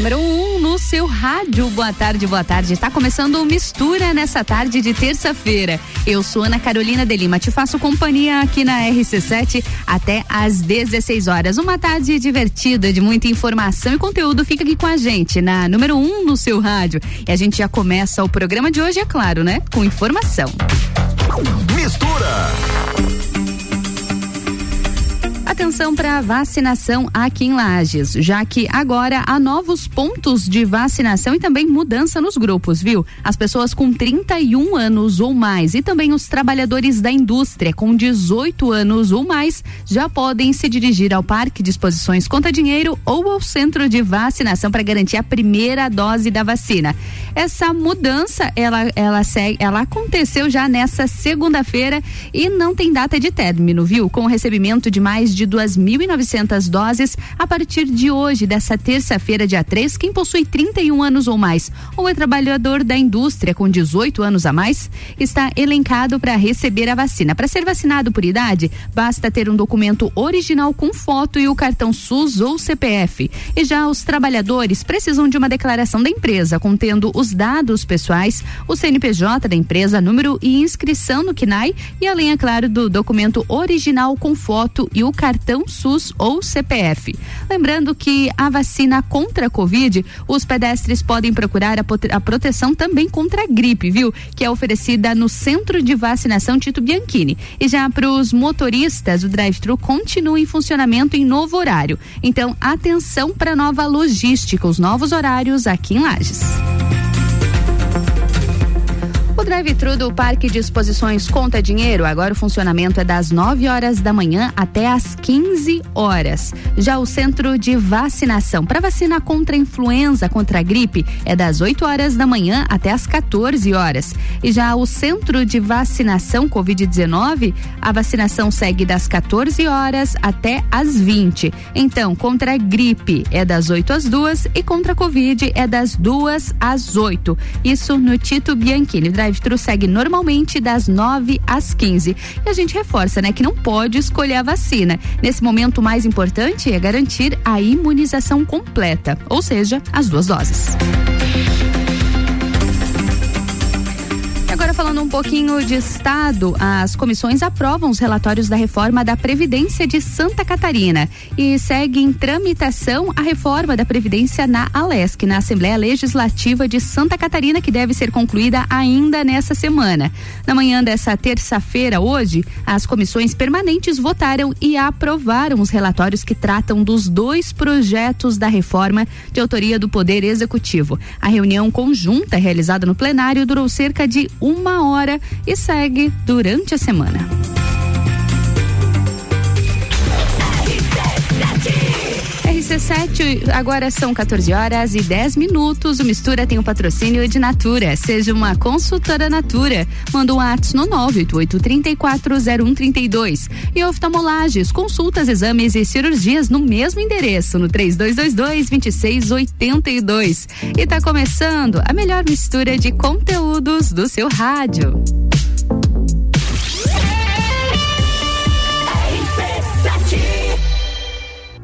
número 1 um no seu rádio. Boa tarde, boa tarde. Está começando o Mistura nessa tarde de terça-feira. Eu sou Ana Carolina de Lima, te faço companhia aqui na RC7 até às 16 horas. Uma tarde divertida, de muita informação e conteúdo. Fica aqui com a gente na número 1 um no seu rádio. E a gente já começa o programa de hoje, é claro, né? Com informação. Mistura atenção para a vacinação aqui em Lages, já que agora há novos pontos de vacinação e também mudança nos grupos, viu? As pessoas com 31 anos ou mais e também os trabalhadores da indústria com 18 anos ou mais já podem se dirigir ao Parque de Exposições Conta Dinheiro ou ao centro de vacinação para garantir a primeira dose da vacina. Essa mudança, ela, ela, segue, ela aconteceu já nessa segunda-feira e não tem data de término, viu? Com o recebimento de mais de 2.900 doses a partir de hoje, dessa terça-feira, dia 3. Quem possui 31 anos ou mais ou é trabalhador da indústria com 18 anos a mais está elencado para receber a vacina. Para ser vacinado por idade, basta ter um documento original com foto e o cartão SUS ou CPF. E já os trabalhadores precisam de uma declaração da empresa contendo os dados pessoais, o CNPJ da empresa, número e inscrição no CNAI e além, é claro, do documento original com foto e o cartão cartão SUS ou CPF. Lembrando que a vacina contra a Covid, os pedestres podem procurar a, a proteção também contra a gripe, viu? Que é oferecida no Centro de Vacinação Tito Bianchini. E já para os motoristas, o drive-thru continua em funcionamento em novo horário. Então, atenção para nova logística, os novos horários aqui em Lages. Drive-thru do Parque de Exposições Conta Dinheiro, agora o funcionamento é das 9 horas da manhã até às 15 horas. Já o centro de vacinação para vacina contra a influenza, contra a gripe, é das 8 horas da manhã até às 14 horas. E já o centro de vacinação Covid-19, a vacinação segue das 14 horas até às 20. Então, contra a gripe é das 8 às 2 e contra a Covid é das 2 às 8. Isso no Tito Bianchini. Drive drive-thru segue normalmente das 9 às 15. E a gente reforça, né, que não pode escolher a vacina. Nesse momento, o mais importante é garantir a imunização completa, ou seja, as duas doses. Falando um pouquinho de Estado, as comissões aprovam os relatórios da reforma da Previdência de Santa Catarina e segue em tramitação a reforma da Previdência na Alesc, na Assembleia Legislativa de Santa Catarina, que deve ser concluída ainda nessa semana. Na manhã dessa terça-feira, hoje, as comissões permanentes votaram e aprovaram os relatórios que tratam dos dois projetos da reforma de autoria do Poder Executivo. A reunião conjunta realizada no plenário durou cerca de um hora e segue durante a semana. RC7, agora são 14 horas e 10 minutos. O Mistura tem o um patrocínio de Natura. Seja uma consultora Natura. Manda um WhatsApp no 988-340132. E oftalmolages, consultas, exames e cirurgias no mesmo endereço, no 3222-2682. E tá começando a melhor mistura de conteúdos do seu rádio.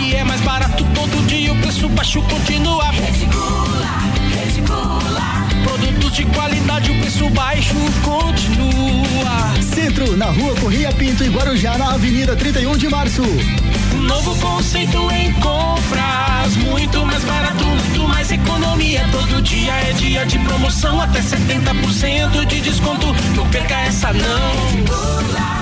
E é mais barato todo dia, o preço baixo continua. Reticula. Produtos de qualidade, o preço baixo continua. Centro, na rua Corria Pinto e Guarujá, na Avenida 31 de Março. Um novo conceito em compras, muito mais barato, muito mais economia. Todo dia é dia de promoção, até 70% de desconto. Não perca essa não. Aqui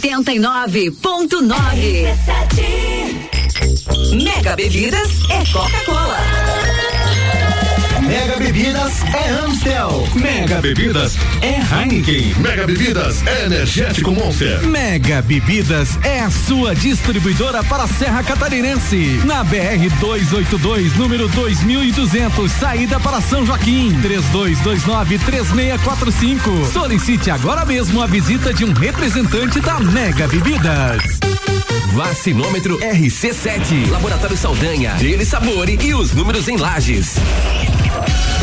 89.9. Mega Bebidas é Coca-Cola. Mega Bebidas é Amstel. Mega Bebidas é Heineken. Mega Bebidas é Energético Monster. Mega Bebidas é a sua distribuidora para a Serra Catarinense. Na BR 282, número 2200, saída para São Joaquim. 3229-3645. Solicite agora mesmo a visita de um representante da Mega Bebidas. Vacinômetro RC7. Laboratório Saldanha. Dele Sabore e os números em lajes.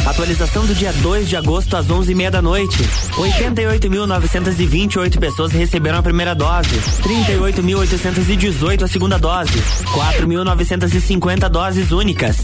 Atualização do dia 2 de agosto às 11h30 da noite. 88.928 pessoas receberam a primeira dose. 38.818 a segunda dose. 4.950 doses únicas.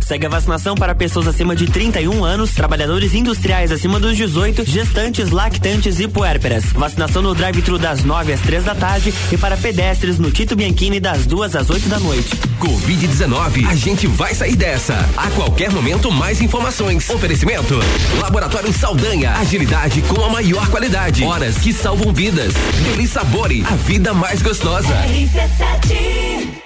Segue a vacinação para pessoas acima de 31 anos, trabalhadores industriais acima dos 18, gestantes, lactantes e puérperas. Vacinação no drive-thru das 9 às 3 da tarde e para pedestres no Tito Bianchini das 2 às 8 da noite. Covid-19, a gente vai sair dessa. A qualquer momento, mais informações. Oferecimento: Laboratório Saldanha, agilidade com a maior qualidade. Horas que salvam vidas. Deli Sabore, a vida mais gostosa. RC7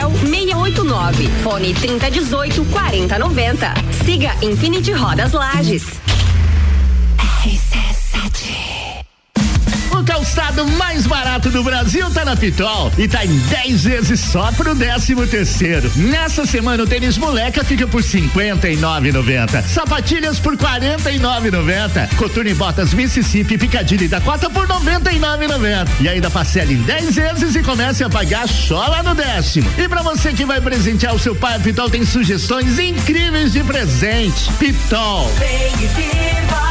689. Fone 3018 4090. Siga Infinity Rodas Lages. RC7 o calçado mais barato do Brasil tá na Pitol e tá em 10 vezes só pro 13 terceiro. Nessa semana o tênis moleca fica por 59,90. Sapatilhas por 49,90. Coturno e botas Mississippi Picadilly da Cota por 99,90. E ainda parcela em 10 vezes e comece a pagar só lá no décimo. E para você que vai presentear o seu pai, a Pitol tem sugestões incríveis de presente. Pitol. Vem e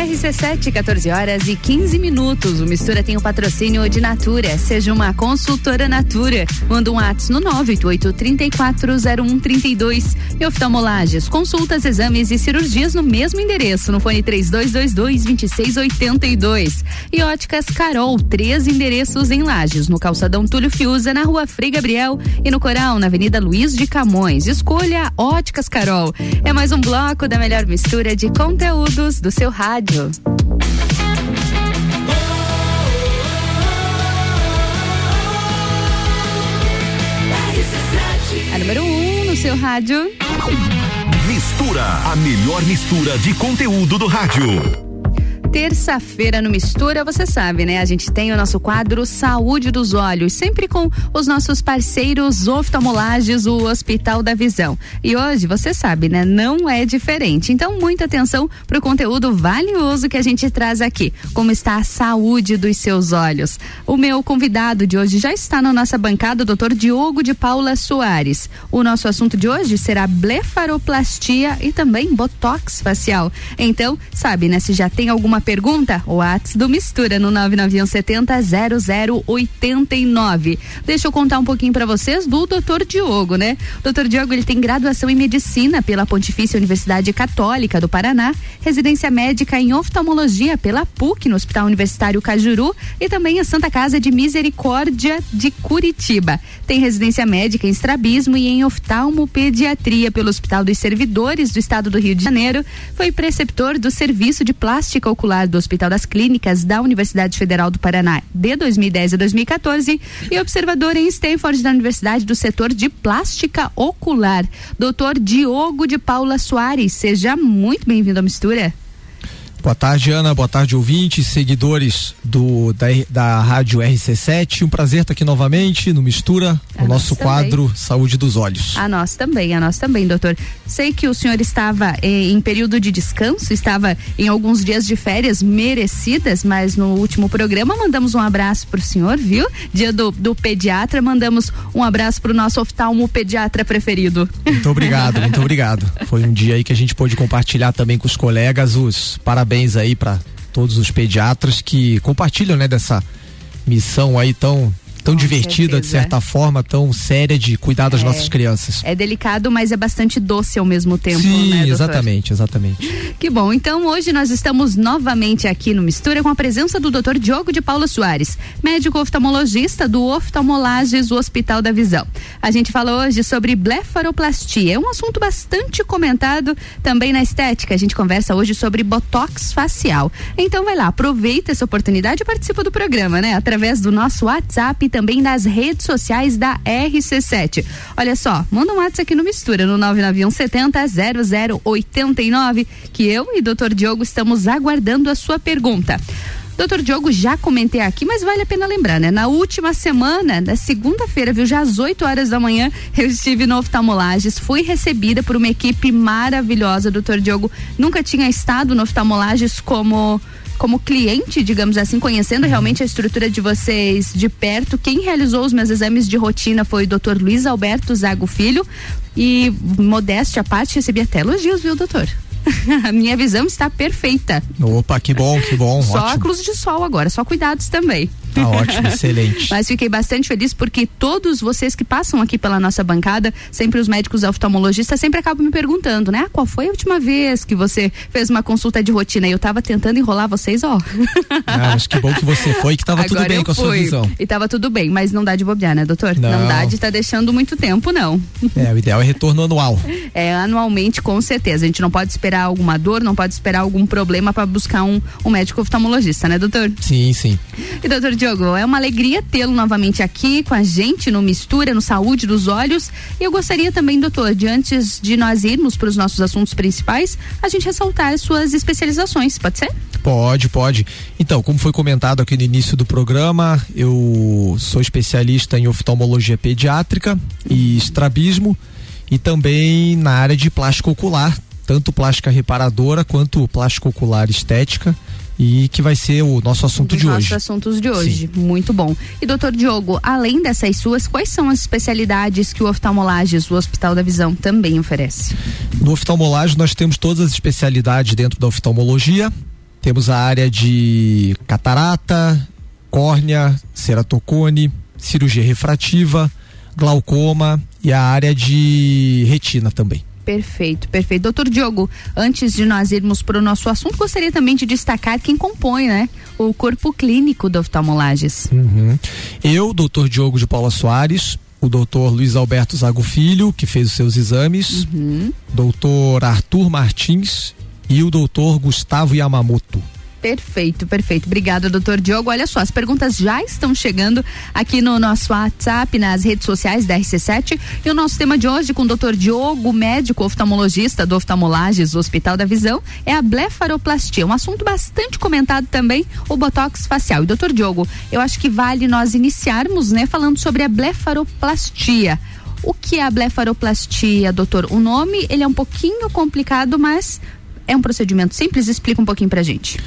RC7, 14 horas e 15 minutos. O Mistura tem o patrocínio de Natura. Seja uma consultora Natura. Manda um ato no 988-340132. E oftalmolages, consultas, exames e cirurgias no mesmo endereço. No fone 3222-2682. E óticas Carol, três endereços em Lages. No calçadão Túlio Fiuza, na rua Frei Gabriel. E no Coral, na Avenida Luiz de Camões. Escolha Óticas Carol. É mais um bloco da melhor mistura de conteúdos do seu rádio rádio. A número 1 um no seu rádio. Mistura, a melhor mistura de conteúdo do rádio. Terça-feira no Mistura, você sabe, né? A gente tem o nosso quadro Saúde dos Olhos, sempre com os nossos parceiros oftalmolages, o Hospital da Visão. E hoje, você sabe, né? Não é diferente. Então, muita atenção para o conteúdo valioso que a gente traz aqui. Como está a saúde dos seus olhos? O meu convidado de hoje já está na nossa bancada, o doutor Diogo de Paula Soares. O nosso assunto de hoje será blefaroplastia e também botox facial. Então, sabe, né? Se já tem alguma pergunta, o WhatsApp do Mistura no 99170 0089. Deixa eu contar um pouquinho para vocês do Dr. Diogo, né? O Dr. Diogo, ele tem graduação em medicina pela Pontifícia Universidade Católica do Paraná, residência médica em oftalmologia pela PUC no Hospital Universitário Cajuru e também a Santa Casa de Misericórdia de Curitiba. Tem residência médica em estrabismo e em oftalmopediatria pelo Hospital dos Servidores do Estado do Rio de Janeiro. Foi preceptor do Serviço de Plástica Ocular do Hospital das Clínicas da Universidade Federal do Paraná de 2010 a 2014 e observador em Stanford da Universidade do setor de plástica ocular. Doutor Diogo de Paula Soares, seja muito bem-vindo à mistura. Boa tarde, Ana. Boa tarde, ouvintes, seguidores do da, da Rádio RC7. Um prazer estar aqui novamente no Mistura, a o nosso quadro também. Saúde dos Olhos. A nós também, a nós também, doutor. Sei que o senhor estava eh, em período de descanso, estava em alguns dias de férias merecidas, mas no último programa mandamos um abraço para o senhor, viu? Dia do, do pediatra, mandamos um abraço para o nosso oftalmo pediatra preferido. Muito obrigado, muito obrigado. Foi um dia aí que a gente pôde compartilhar também com os colegas os parabéns parabéns aí para todos os pediatras que compartilham, né, dessa missão aí tão tão Com divertida, certeza. de certa forma, tão séria de cuidar das é, nossas crianças. É delicado, mas é bastante doce ao mesmo tempo, Sim, né, exatamente, exatamente. Que bom. Então, hoje nós estamos novamente aqui no Mistura com a presença do Dr. Diogo de Paula Soares, médico oftalmologista do Oftalmolages, o Hospital da Visão. A gente fala hoje sobre blefaroplastia. É um assunto bastante comentado também na estética. A gente conversa hoje sobre botox facial. Então, vai lá, aproveita essa oportunidade e participa do programa, né? Através do nosso WhatsApp também nas redes sociais da RC7. Olha só, manda um WhatsApp aqui no Mistura, no 991 70 0089, que eu e doutor Diogo estamos aguardando a sua pergunta. Doutor Diogo, já comentei aqui, mas vale a pena lembrar, né? Na última semana, na segunda-feira, viu, já às 8 horas da manhã, eu estive no Oftalmolages, fui recebida por uma equipe maravilhosa. Doutor Diogo nunca tinha estado no Oftalmolages como como cliente, digamos assim, conhecendo uhum. realmente a estrutura de vocês de perto. Quem realizou os meus exames de rotina foi o Dr. Luiz Alberto Zago Filho. E modéstia à parte, recebi até elogios, viu, doutor? a minha visão está perfeita. Opa, que bom, que bom. Só ótimo. óculos de sol agora, só cuidados também. Tá ótimo, excelente. Mas fiquei bastante feliz porque todos vocês que passam aqui pela nossa bancada, sempre os médicos oftalmologistas sempre acabam me perguntando, né? Ah, qual foi a última vez que você fez uma consulta de rotina? E eu tava tentando enrolar vocês, ó. Ah, acho que bom que você foi que tava Agora tudo bem com a sua visão. E tava tudo bem, mas não dá de bobear, né, doutor? Não, não dá de estar tá deixando muito tempo, não. É, o ideal é retorno anual. É, anualmente, com certeza. A gente não pode esperar alguma dor, não pode esperar algum problema para buscar um, um médico oftalmologista, né, doutor? Sim, sim. E doutor Diogo, é uma alegria tê-lo novamente aqui com a gente no Mistura, no Saúde dos Olhos. E eu gostaria também, doutor, de antes de nós irmos para os nossos assuntos principais, a gente ressaltar as suas especializações, pode ser? Pode, pode. Então, como foi comentado aqui no início do programa, eu sou especialista em oftalmologia pediátrica e estrabismo e também na área de plástico ocular, tanto plástica reparadora quanto plástico ocular estética e que vai ser o nosso assunto de nossos hoje. assuntos de hoje. Sim. Muito bom. E doutor Diogo, além dessas suas, quais são as especialidades que o oftalmolages, o Hospital da Visão, também oferece? No oftalmolagem nós temos todas as especialidades dentro da oftalmologia. Temos a área de catarata, córnea, ceratocone, cirurgia refrativa, glaucoma e a área de retina também. Perfeito, perfeito. Doutor Diogo, antes de nós irmos para o nosso assunto, gostaria também de destacar quem compõe, né? O corpo clínico do oftalmolages. Uhum. Eu, doutor Diogo de Paula Soares, o doutor Luiz Alberto Zago Filho, que fez os seus exames, uhum. doutor Arthur Martins e o doutor Gustavo Yamamoto. Perfeito, perfeito. Obrigada, doutor Diogo. Olha só, as perguntas já estão chegando aqui no nosso WhatsApp, nas redes sociais da RC7. E o nosso tema de hoje com o doutor Diogo, médico oftalmologista do Oftalmolages Hospital da Visão, é a blefaroplastia. Um assunto bastante comentado também, o botox facial. E doutor Diogo, eu acho que vale nós iniciarmos, né, falando sobre a blefaroplastia. O que é a blefaroplastia, doutor? O nome, ele é um pouquinho complicado, mas é um procedimento simples? Explica um pouquinho pra gente.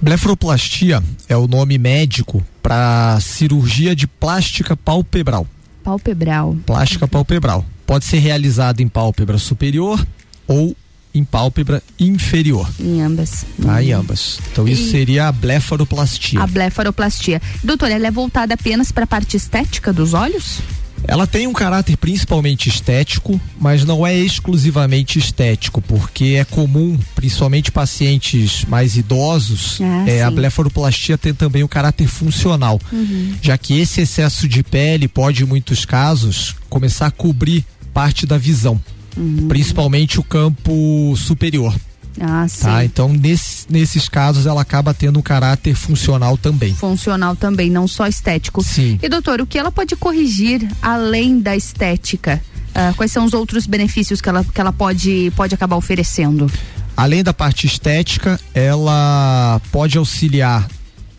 Blefaroplastia é o nome médico para cirurgia de plástica palpebral. Palpebral. Plástica palpebral. Pode ser realizada em pálpebra superior ou em pálpebra inferior. Em ambas. Tá, em ambas. Então isso E- seria a blefaroplastia. A blefaroplastia. Doutor, ela é voltada apenas para a parte estética dos olhos? Ela tem um caráter principalmente estético, mas não é exclusivamente estético, porque é comum, principalmente pacientes mais idosos, Ah, é, a blefaroplastia tem também o caráter funcional, Uhum. já que esse excesso de pele pode, em muitos casos, começar a cobrir parte da visão, Uhum. principalmente o campo superior. Ah, sim. Tá? Então, nesse- nesses casos, ela acaba tendo um caráter funcional também. Funcional também, não só estético. Sim. E doutor, o que ela pode corrigir além da estética? Ah, quais são os outros benefícios que ela, que ela pode, pode acabar oferecendo? Além da parte estética, ela pode auxiliar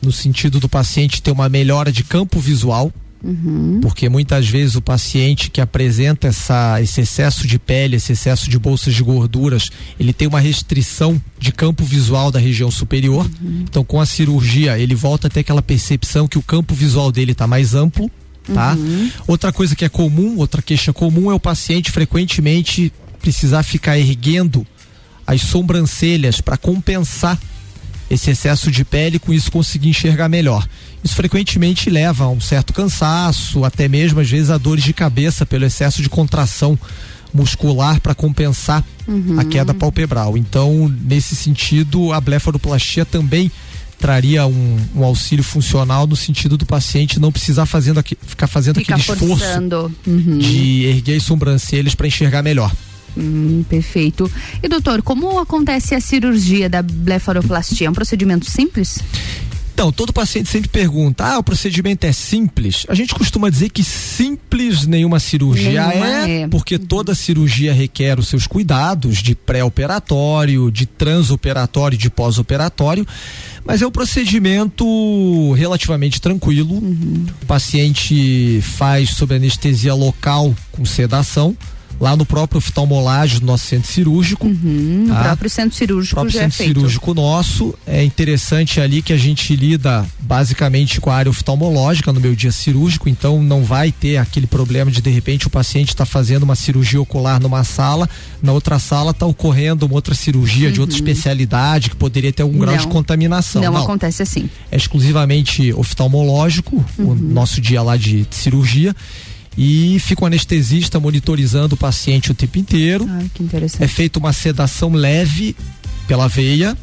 no sentido do paciente ter uma melhora de campo visual, Uhum. porque muitas vezes o paciente que apresenta essa, esse excesso de pele, esse excesso de bolsas de gorduras, ele tem uma restrição de campo visual da região superior. Então, com a cirurgia, ele volta a ter aquela percepção que o campo visual dele está mais amplo. Tá? Outra coisa que é comum, outra queixa comum é o paciente frequentemente precisar ficar erguendo as sobrancelhas para compensar esse excesso de pele com isso conseguir enxergar melhor. Isso frequentemente leva a um certo cansaço, até mesmo às vezes a dores de cabeça pelo excesso de contração muscular para compensar Uhum. a queda palpebral. Então, nesse sentido, a blefaroplastia também traria um, um auxílio funcional no sentido do paciente não precisar fazendo aqui- ficar fazendo Fica aquele esforço forçando. Uhum. de erguer as sobrancelhas para enxergar melhor. Hum, perfeito. E doutor, como acontece a cirurgia da blefaroplastia? É um procedimento simples? Então, todo paciente sempre pergunta: ah, o procedimento é simples? A gente costuma dizer que simples nenhuma cirurgia Nenhuma é, é. porque toda cirurgia requer os seus cuidados de pré-operatório, de transoperatório, de pós-operatório. Mas é um procedimento relativamente tranquilo. O paciente faz sob anestesia local com sedação. Lá no próprio oftalmolagem, no nosso centro cirúrgico. No tá? próprio centro cirúrgico próprio já é centro feito. cirúrgico nosso. É interessante ali que a gente lida basicamente com a área oftalmológica no meu dia cirúrgico, então não vai ter aquele problema de de repente o paciente está fazendo uma cirurgia ocular numa sala, na outra sala está ocorrendo uma outra cirurgia de outra especialidade que poderia ter algum grau de Uhum. Não. contaminação. Não, acontece assim. É exclusivamente oftalmológico, o nosso dia lá de cirurgia. E fica o anestesista monitorizando o paciente o tempo inteiro. Ai, que interessante. É feita uma sedação leve pela veia,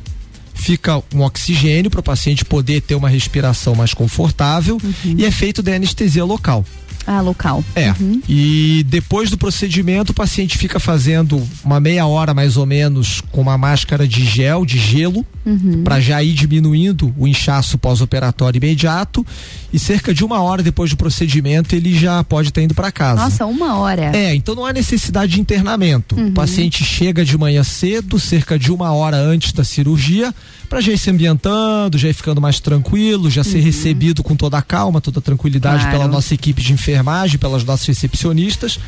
fica um oxigênio para o paciente poder ter uma respiração mais confortável e é feito de anestesia local. Ah, local. É. E depois do procedimento, o paciente fica fazendo uma meia hora mais ou menos com uma máscara de gel, de gelo, Uhum. para já ir diminuindo o inchaço pós-operatório imediato. E cerca de uma hora depois do procedimento, ele já pode estar indo para casa. Nossa, uma hora. É, então não há necessidade de internamento. Uhum. O paciente chega de manhã cedo, cerca de uma hora antes da cirurgia, para já ir se ambientando, já ir ficando mais tranquilo, já ser recebido com toda a calma, toda a tranquilidade Uhum. Claro. pela nossa equipe de enfermagem, pelas nossas recepcionistas.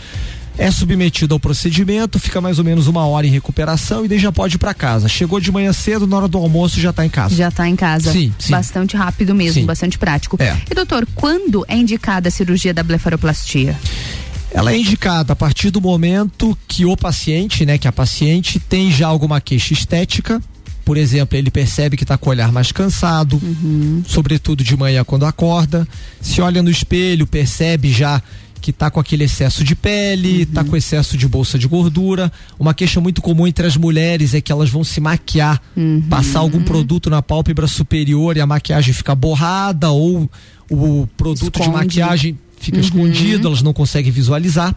É submetido ao procedimento, fica mais ou menos uma hora em recuperação e daí já pode ir para casa. Chegou de manhã cedo, na hora do almoço já está em casa. Já está em casa. Sim, sim. Bastante rápido mesmo, Sim. bastante prático. É. E doutor, quando é indicada a cirurgia da blefaroplastia? Ela é indicada a partir do momento que o paciente, né, que a paciente tem já alguma queixa estética. Por exemplo, ele percebe que está com o olhar mais cansado, sobretudo de manhã quando acorda. Se olha no espelho, percebe já que está com aquele excesso de pele, está com excesso de bolsa de gordura. Uma queixa muito comum entre as mulheres é que elas vão se maquiar, passar algum produto na pálpebra superior e a maquiagem fica borrada ou o produto de Esconde. maquiagem fica Uhum. escondido, elas não conseguem visualizar,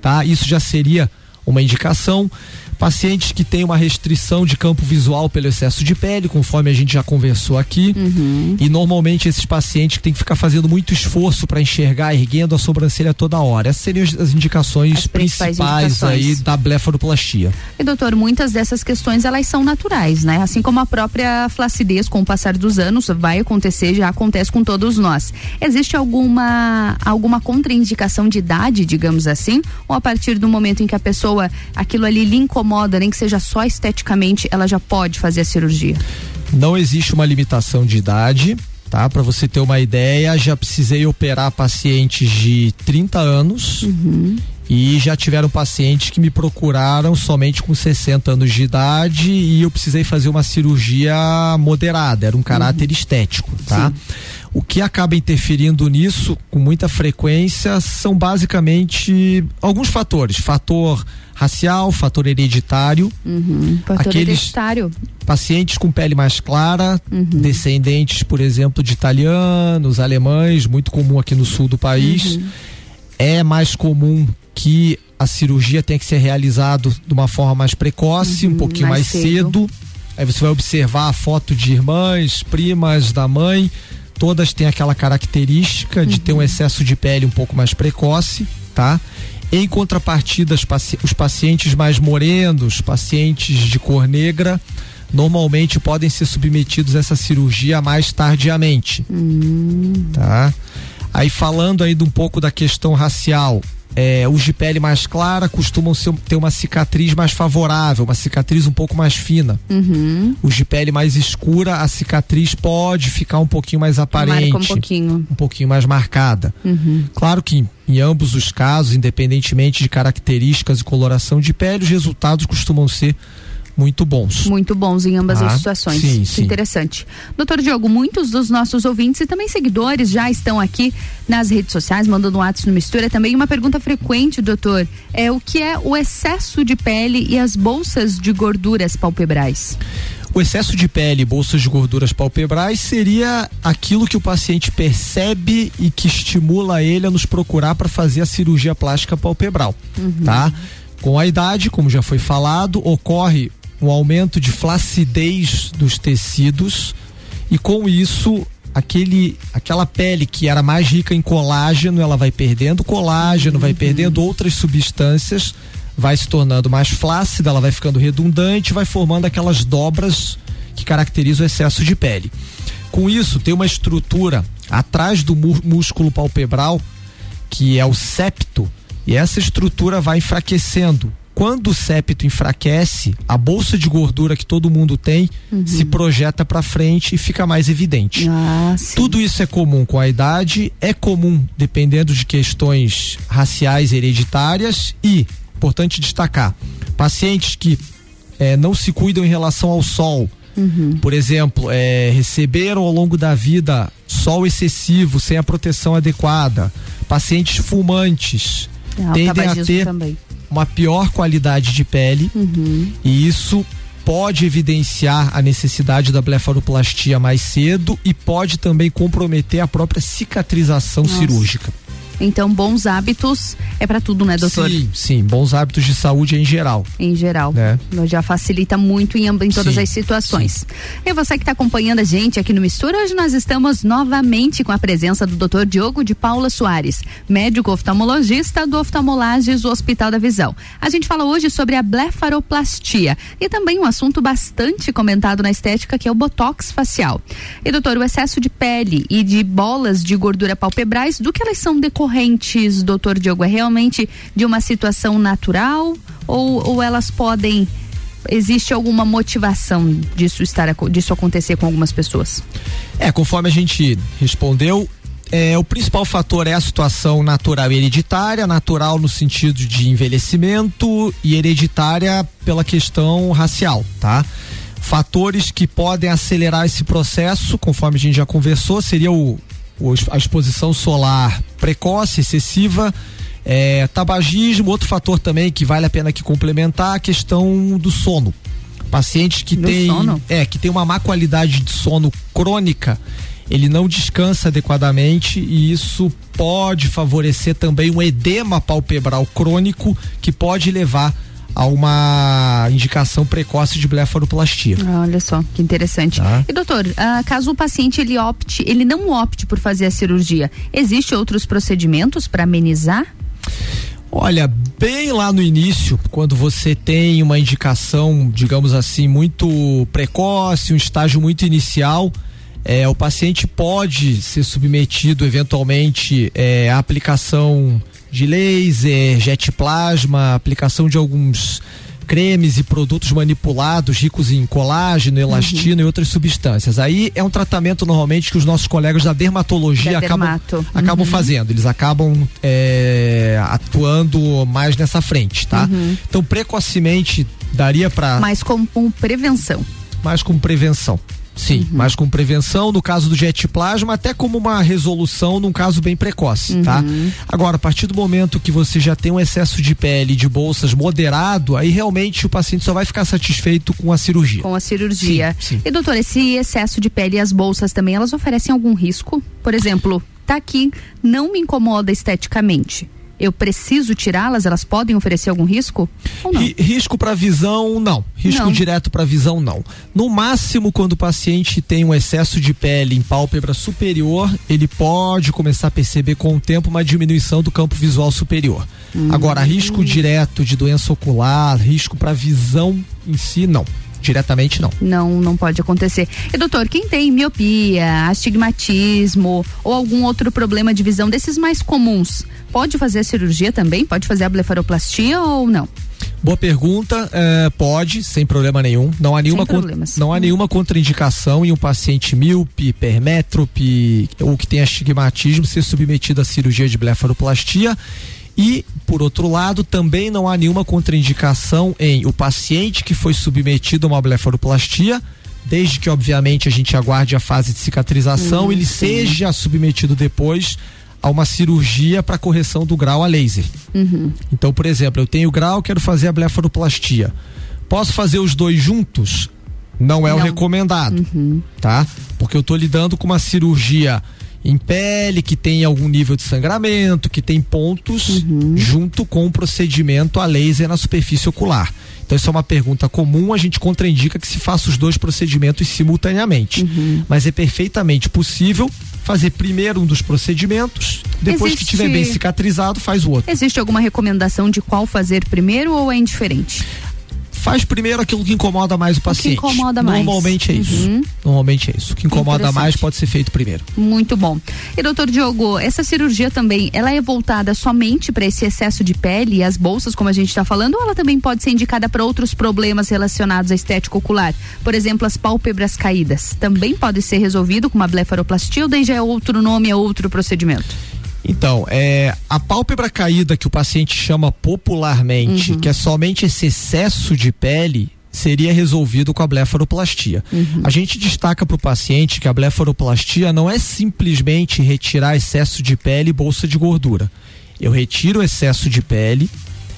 tá? Isso já seria uma indicação. Pacientes que têm uma restrição de campo visual pelo excesso de pele, conforme a gente já conversou aqui. Uhum. E normalmente esses pacientes que têm que ficar fazendo muito esforço para enxergar, erguendo a sobrancelha toda hora. Essas seriam as indicações As principais principais indicações. aí da blefaroplastia. E doutor, muitas dessas questões elas são naturais, né? Assim como a própria flacidez com o passar dos anos vai acontecer, já acontece com todos nós. Existe alguma alguma contraindicação de idade, digamos assim, ou a partir do momento em que a pessoa aquilo ali lhe incomoda, nem que seja só esteticamente, ela já pode fazer a cirurgia? Não existe uma limitação de idade, tá? Para você ter uma ideia, já precisei operar pacientes de 30 anos e já tiveram pacientes que me procuraram somente com 60 anos de idade e eu precisei fazer uma cirurgia moderada, era um caráter estético, tá? O que acaba interferindo nisso com muita frequência são basicamente alguns fatores, fator racial, fator hereditário, Uhum. Fator Aqueles- hereditário. pacientes com pele mais clara, descendentes, por exemplo, de italianos, alemães, muito comum aqui no sul do país. É mais comum que a cirurgia tenha que ser realizado de uma forma mais precoce, um pouquinho mais mais, cedo. cedo. Aí você vai observar a foto de irmãs, primas da mãe, todas têm aquela característica de ter um excesso de pele um pouco mais precoce, tá? Em contrapartida, os paci- os pacientes mais morenos, pacientes de cor negra, normalmente podem ser submetidos a essa cirurgia mais tardiamente, tá? Aí falando aí de um pouco da questão racial, é, os de pele mais clara costumam ser- ter uma cicatriz mais favorável, uma cicatriz um pouco mais fina. Uhum. Os de pele mais escura, a cicatriz pode ficar um pouquinho mais aparente, Marca um pouquinho. um pouquinho mais marcada. Uhum. Claro que em ambos os casos, independentemente de características e coloração de pele, os resultados costumam ser muito bons. Muito bons em ambas Ah, as situações. sim, sim. Interessante. Doutor Diogo, muitos dos nossos ouvintes e também seguidores já estão aqui nas redes sociais, mandando um WhatsApp no Mistura. Também uma pergunta frequente, doutor, é o que é o excesso de pele e as bolsas de gorduras palpebrais? O excesso de pele e bolsas de gorduras palpebrais seria aquilo que o paciente percebe e que estimula ele a nos procurar para fazer a cirurgia plástica palpebral, tá? Com a idade, como já foi falado, ocorre um aumento de flacidez dos tecidos e com isso aquele aquela pele que era mais rica em colágeno, ela vai perdendo colágeno, vai perdendo outras substâncias, vai se tornando mais flácida, ela vai ficando redundante, vai formando aquelas dobras que caracterizam o excesso de pele. Com isso, tem uma estrutura atrás do músculo palpebral, que é o septo, e essa estrutura vai enfraquecendo. Quando o septo enfraquece, a bolsa de gordura que todo mundo tem se projeta para frente e fica mais evidente. Ah, Tudo isso é comum com a idade, é comum dependendo de questões raciais hereditárias e, importante destacar, pacientes que eh, não se cuidam em relação ao sol, por exemplo, eh, receberam ao longo da vida sol excessivo sem a proteção adequada, pacientes fumantes Ah, tendem a ter também. Uma pior qualidade de pele e isso pode evidenciar a necessidade da blefaroplastia mais cedo e pode também comprometer a própria cicatrização Nossa. cirúrgica. Então, bons hábitos é para tudo, né, doutor? Sim, sim, bons hábitos de saúde em geral. em geral. Né? Já facilita muito em, em todas Sim, as situações. E você que está acompanhando a gente aqui no Mistura, hoje nós estamos novamente com a presença do Dr. Diogo de Paula Soares, médico oftalmologista do Oftalmolages Hospital da Visão. A gente fala hoje sobre a blefaroplastia e também um assunto bastante comentado na estética que é o botox facial. E doutor, o excesso de pele e de bolas de gordura palpebrais, do que elas são decorrentes, doutor Diogo? É realmente de uma situação natural ou, ou elas podem existe alguma motivação disso estar disso acontecer com algumas pessoas? É, conforme a gente respondeu, é, o principal fator é a situação natural e hereditária, natural no sentido de envelhecimento e hereditária pela questão racial, tá? Fatores que podem acelerar esse processo, conforme a gente já conversou, seria o- a exposição solar precoce, excessiva, é, tabagismo, outro fator também que vale a pena aqui complementar, a questão do sono. Pacientes que Do têm sono? é, que tem uma má qualidade de sono crônica, ele não descansa adequadamente e isso pode favorecer também um edema palpebral crônico que pode levar a uma indicação precoce de blefaroplastia. Olha só, que interessante. Tá. E doutor, ah, caso o paciente ele opte, ele não opte por fazer a cirurgia, existe outros procedimentos para amenizar? Olha, bem lá no início, quando você tem uma indicação, digamos assim, muito precoce, um estágio muito inicial, é, o paciente pode ser submetido eventualmente é, à aplicação de laser, jet plasma, aplicação de alguns cremes e produtos manipulados ricos em colágeno, elastina e outras substâncias. Aí é um tratamento normalmente que os nossos colegas da dermatologia Da acabam, dermato. acabam Uhum. fazendo. Eles acabam é, atuando mais nessa frente, tá? Uhum. Então precocemente daria para Mas com, com prevenção. mais com prevenção. Sim, mais com prevenção, no caso do jet plasma, até como uma resolução num caso bem precoce, tá? Agora, a partir do momento que você já tem um excesso de pele de bolsas moderado, aí realmente o paciente só vai ficar satisfeito com a cirurgia. Com a cirurgia. Sim, sim. E doutor, esse excesso de pele e as bolsas também, elas oferecem algum risco? Por exemplo, tá aqui, não me incomoda esteticamente. Eu preciso tirá-las? Elas podem oferecer algum risco? Risco para visão, não. Risco Não. direto para visão, não. No máximo, quando o paciente tem um excesso de pele em pálpebra superior, ele pode começar a perceber com o tempo uma diminuição do campo visual superior. Hum. Agora, risco direto de doença ocular, risco para visão em si, não. Diretamente, não. Não, não pode acontecer. E doutor, quem tem miopia, astigmatismo ou algum outro problema de visão desses mais comuns, pode fazer a cirurgia também? Pode fazer a blefaroplastia ou não? Boa pergunta, é, pode, sem problema nenhum. Não há nenhuma, não há nenhuma contraindicação em um paciente míope, hipermétrope ou que tem astigmatismo ser submetido à cirurgia de blefaroplastia. E, por outro lado, também não há nenhuma contraindicação em o paciente que foi submetido a uma blefaroplastia, desde que, obviamente, a gente aguarde a fase de cicatrização, Hum, ele sim. seja submetido depois a uma cirurgia para correção do grau a laser. Uhum. Então, por exemplo, eu tenho grau, quero fazer a blefaroplastia. Posso fazer os dois juntos? Não é o Não. recomendado, Uhum. tá? Porque eu tô lidando com uma cirurgia em pele que tem algum nível de sangramento, que tem pontos Uhum. junto com o procedimento a laser na superfície ocular. Então isso é uma pergunta comum, a gente contraindica que se faça os dois procedimentos simultaneamente. Uhum. Mas é perfeitamente possível fazer primeiro um dos procedimentos, depois que Existe- estiver bem cicatrizado, faz o outro. Existe alguma recomendação de qual fazer primeiro ou é indiferente? Faz primeiro aquilo que incomoda mais o paciente. incomoda mais. Normalmente é isso. Uhum. Normalmente é isso. O que incomoda mais pode ser feito primeiro. Muito bom. E doutor Diogo, essa cirurgia também, ela é voltada somente para esse excesso de pele e as bolsas, como a gente está falando, ou ela também pode ser indicada para outros problemas relacionados à estética ocular? Por exemplo, as pálpebras caídas. Também pode ser resolvido com uma blefaroplastia ou daí já é outro nome, é outro procedimento? Então, é, a pálpebra caída que o paciente chama popularmente, Uhum. que é somente esse excesso de pele, seria resolvido com a blefaroplastia. Uhum. A gente destaca para o paciente que a blefaroplastia não é simplesmente retirar excesso de pele e bolsa de gordura. Eu retiro o excesso de pele,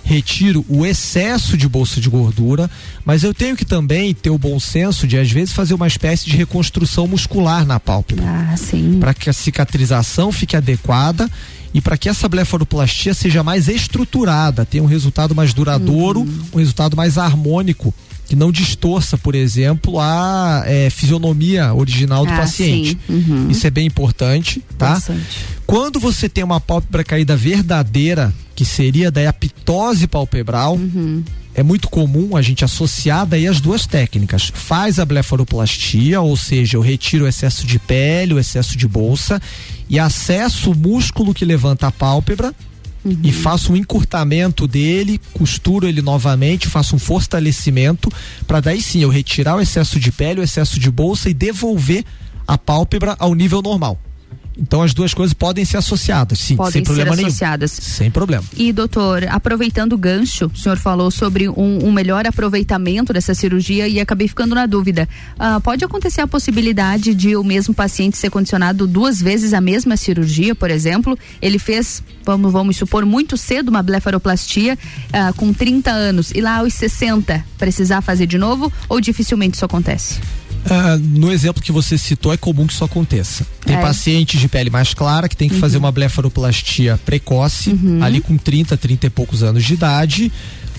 retiro o excesso de bolsa de gordura, mas eu tenho que também ter o bom senso de às vezes fazer uma espécie de reconstrução muscular na pálpebra. Ah, sim. Para que a cicatrização fique adequada e para que essa blefaroplastia seja mais estruturada, tenha um resultado mais duradouro, Uhum. um resultado mais harmônico, que não distorça, por exemplo, a eh, fisionomia original do Ah, paciente. Uhum. Isso é bem importante, tá? Quando você tem uma pálpebra caída verdadeira, que seria da apitose palpebral, Uhum. é muito comum a gente associar daí as duas técnicas. Faz a blefaroplastia, ou seja, eu retiro o excesso de pele, o excesso de bolsa e acesso o músculo que levanta a pálpebra e faço um encurtamento dele, costuro ele novamente, faço um fortalecimento para daí sim eu retirar o excesso de pele, o excesso de bolsa e devolver a pálpebra ao nível normal. Então as duas coisas podem ser associadas, sim, Podem sem ser problema nenhum. associadas. Sem problema. E doutor, aproveitando o gancho, o senhor falou sobre um, um melhor aproveitamento dessa cirurgia e acabei ficando na dúvida. Ah, pode acontecer a possibilidade de o mesmo paciente ser condicionado duas vezes a mesma cirurgia, por exemplo? Ele fez, vamos, vamos supor, muito cedo uma blefaroplastia ah, com 30 anos e lá aos 60 precisar fazer de novo ou dificilmente isso acontece? Ah, no exemplo que você citou, é comum que isso aconteça. Tem É. pacientes de pele mais clara que tem que fazer uma blefaroplastia precoce, ali com 30, 30 e poucos anos de idade.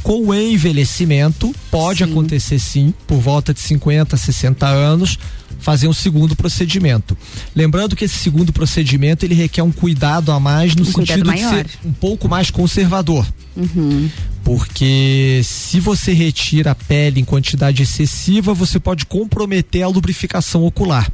Com o envelhecimento, pode sim. acontecer sim, por volta de 50, 60 anos, fazer um segundo procedimento. Lembrando que esse segundo procedimento ele requer um cuidado a mais no um sentido de ser um pouco mais conservador. Uhum. Porque se você retira a pele em quantidade excessiva, você pode comprometer a lubrificação ocular.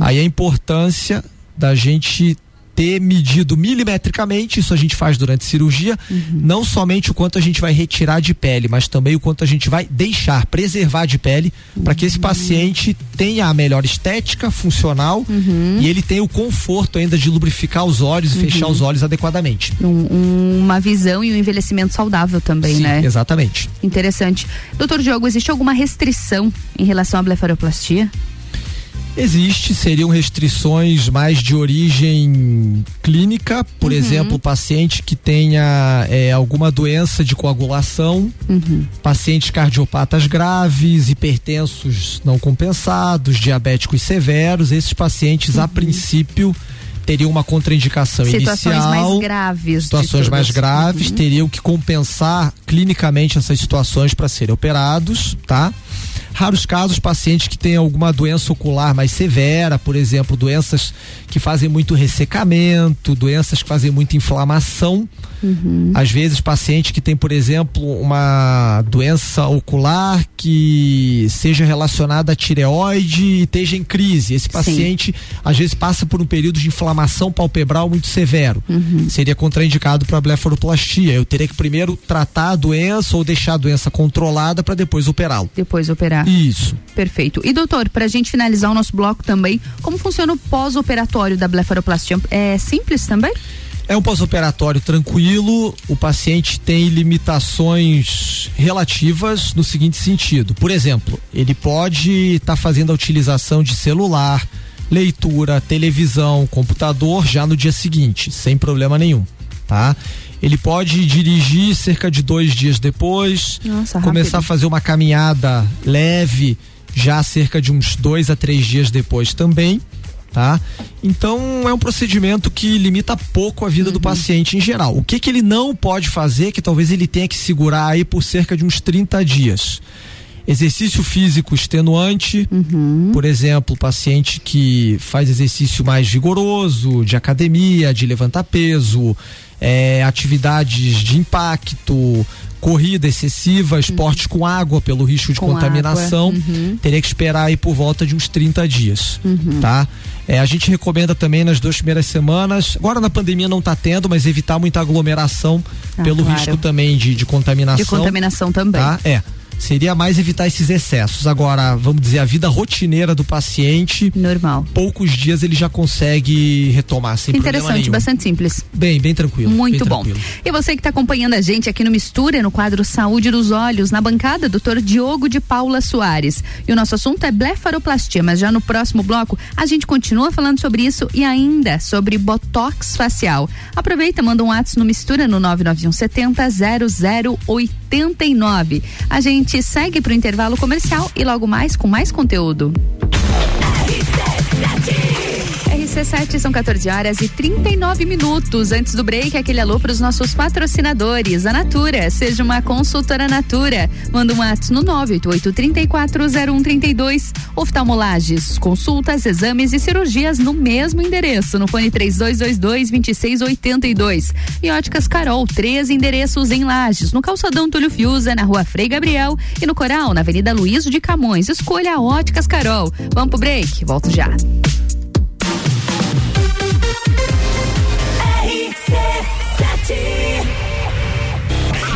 Ah, Aí a importância da gente ter medido milimetricamente, isso a gente faz durante a cirurgia, uhum. não somente o quanto a gente vai retirar de pele, mas também o quanto a gente vai deixar, preservar de pele, uhum. para que esse paciente tenha a melhor estética funcional uhum. e ele tenha o conforto ainda de lubrificar os olhos e fechar os olhos adequadamente. Um, uma visão e um envelhecimento saudável também, Sim, né? Exatamente. Interessante. Doutor Diogo, existe alguma restrição em relação à blefaroplastia? Existe, seriam restrições mais de origem clínica, por uhum. exemplo, paciente que tenha é, alguma doença de coagulação, uhum. pacientes cardiopatas graves, hipertensos não compensados, diabéticos severos, esses pacientes, uhum. a princípio, teriam uma contraindicação situações inicial. Situações mais graves. Situações mais graves, teriam que compensar clinicamente essas situações para serem operados, tá? Raros casos, pacientes que têm alguma doença ocular mais severa, por exemplo, doenças que fazem muito ressecamento, doenças que fazem muita inflamação. Uhum. Às vezes, paciente que tem, por exemplo, uma doença ocular que seja relacionada à tireoide e esteja em crise. Esse paciente, Sim. às vezes, passa por um período de inflamação palpebral muito severo. Uhum. Seria contraindicado para blefaroplastia. Eu teria que primeiro tratar a doença ou deixar a doença controlada para depois operá-lo. Depois operar. Isso. Perfeito. E doutor, para a gente finalizar o nosso bloco também, como funciona o pós-operatório da blefaroplastia? É simples também? É um pós-operatório tranquilo, o paciente tem limitações relativas no seguinte sentido. Por exemplo, ele pode estar tá fazendo a utilização de celular, leitura, televisão, computador já no dia seguinte, sem problema nenhum, tá? Ele pode dirigir cerca de dois dias depois, Nossa, começar rápido. a fazer uma caminhada leve já cerca de uns dois a três dias depois também. Tá? Então é um procedimento que limita pouco a vida uhum. do paciente em geral. O que que ele não pode fazer, que talvez ele tenha que segurar aí por cerca de uns 30 dias? Exercício físico extenuante, uhum. por exemplo, paciente que faz exercício mais vigoroso, de academia, de levantar peso, é, atividades de impacto, corrida excessiva, esportes uhum. com água pelo risco de com contaminação, uhum. teria que esperar aí por volta de uns 30 dias, uhum. tá? É, a gente recomenda também nas duas primeiras semanas, agora na pandemia não está tendo, mas evitar muita aglomeração ah, pelo claro. risco também de, de contaminação. De contaminação também. Tá? É seria mais evitar esses excessos. Agora, vamos dizer, a vida rotineira do paciente. Normal. Poucos dias ele já consegue retomar sem Interessante, bastante simples. Bem, bem tranquilo. Muito bem bom. Tranquilo. E você que está acompanhando a gente aqui no Mistura, no quadro Saúde dos Olhos, na bancada, doutor Diogo de Paula Soares. E o nosso assunto é blefaroplastia, mas já no próximo bloco a gente continua falando sobre isso e ainda sobre botox facial. Aproveita, manda um WhatsApp no Mistura no 991 70 0089. A gente segue para o intervalo comercial e logo mais com mais conteúdo. RC7 são 14 horas e 39 minutos. Antes do break, aquele alô para os nossos patrocinadores. A Natura, seja uma consultora Natura. Manda um ato no 988-340132. Oftalmolages, consultas, exames e cirurgias no mesmo endereço. No fone 3222-2682. E Óticas Carol, três endereços em Lages. No Calçadão Túlio Fiuza, na rua Frei Gabriel. E no Coral, na Avenida Luiz de Camões. Escolha a Óticas Carol. Vamos pro break? Volto já.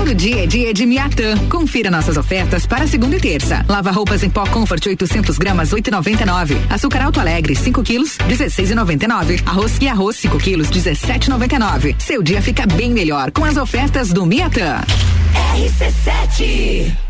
Todo dia é dia de Miatã. Confira nossas ofertas para segunda e terça. Lava roupas em pó Comfort 800 gramas 8,99. Açúcar Alto Alegre 5 quilos 16,99. Arroz e arroz 5 quilos 17,99. Seu dia fica bem melhor com as ofertas do Miatã. RC7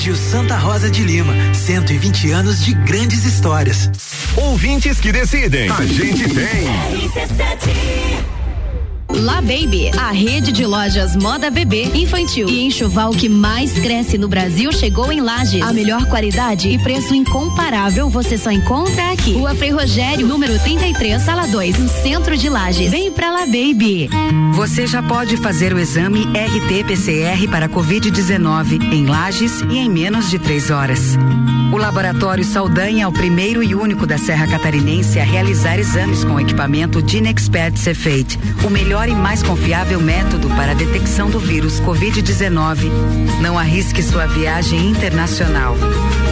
Colégio Santa Rosa de Lima, 120 anos de grandes histórias. Ouvintes que decidem. A gente tem. La Baby, a rede de lojas moda bebê, infantil e enxoval que mais cresce no Brasil chegou em Lages. A melhor qualidade e preço incomparável você só encontra aqui. Rua Frei Rogério, número 33, sala 2, no centro de Lages. Vem pra La Baby. Você já pode fazer o exame RT-PCR para Covid-19 em Lages e em menos de três horas. O Laboratório Saldanha é o primeiro e único da Serra Catarinense a realizar exames com equipamento Dinexpert Cefate, o melhor e mais confiável método para a detecção do vírus Covid-19. Não arrisque sua viagem internacional.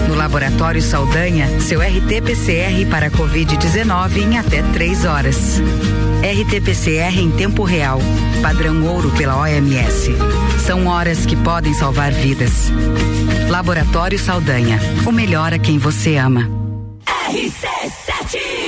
No Laboratório Saldanha, seu RT-PCR para Covid-19 em até três horas. RT-PCR em tempo real, padrão ouro pela OMS. São horas que podem salvar vidas. Laboratório Saldanha, o melhor a quem você ama. RC7 uma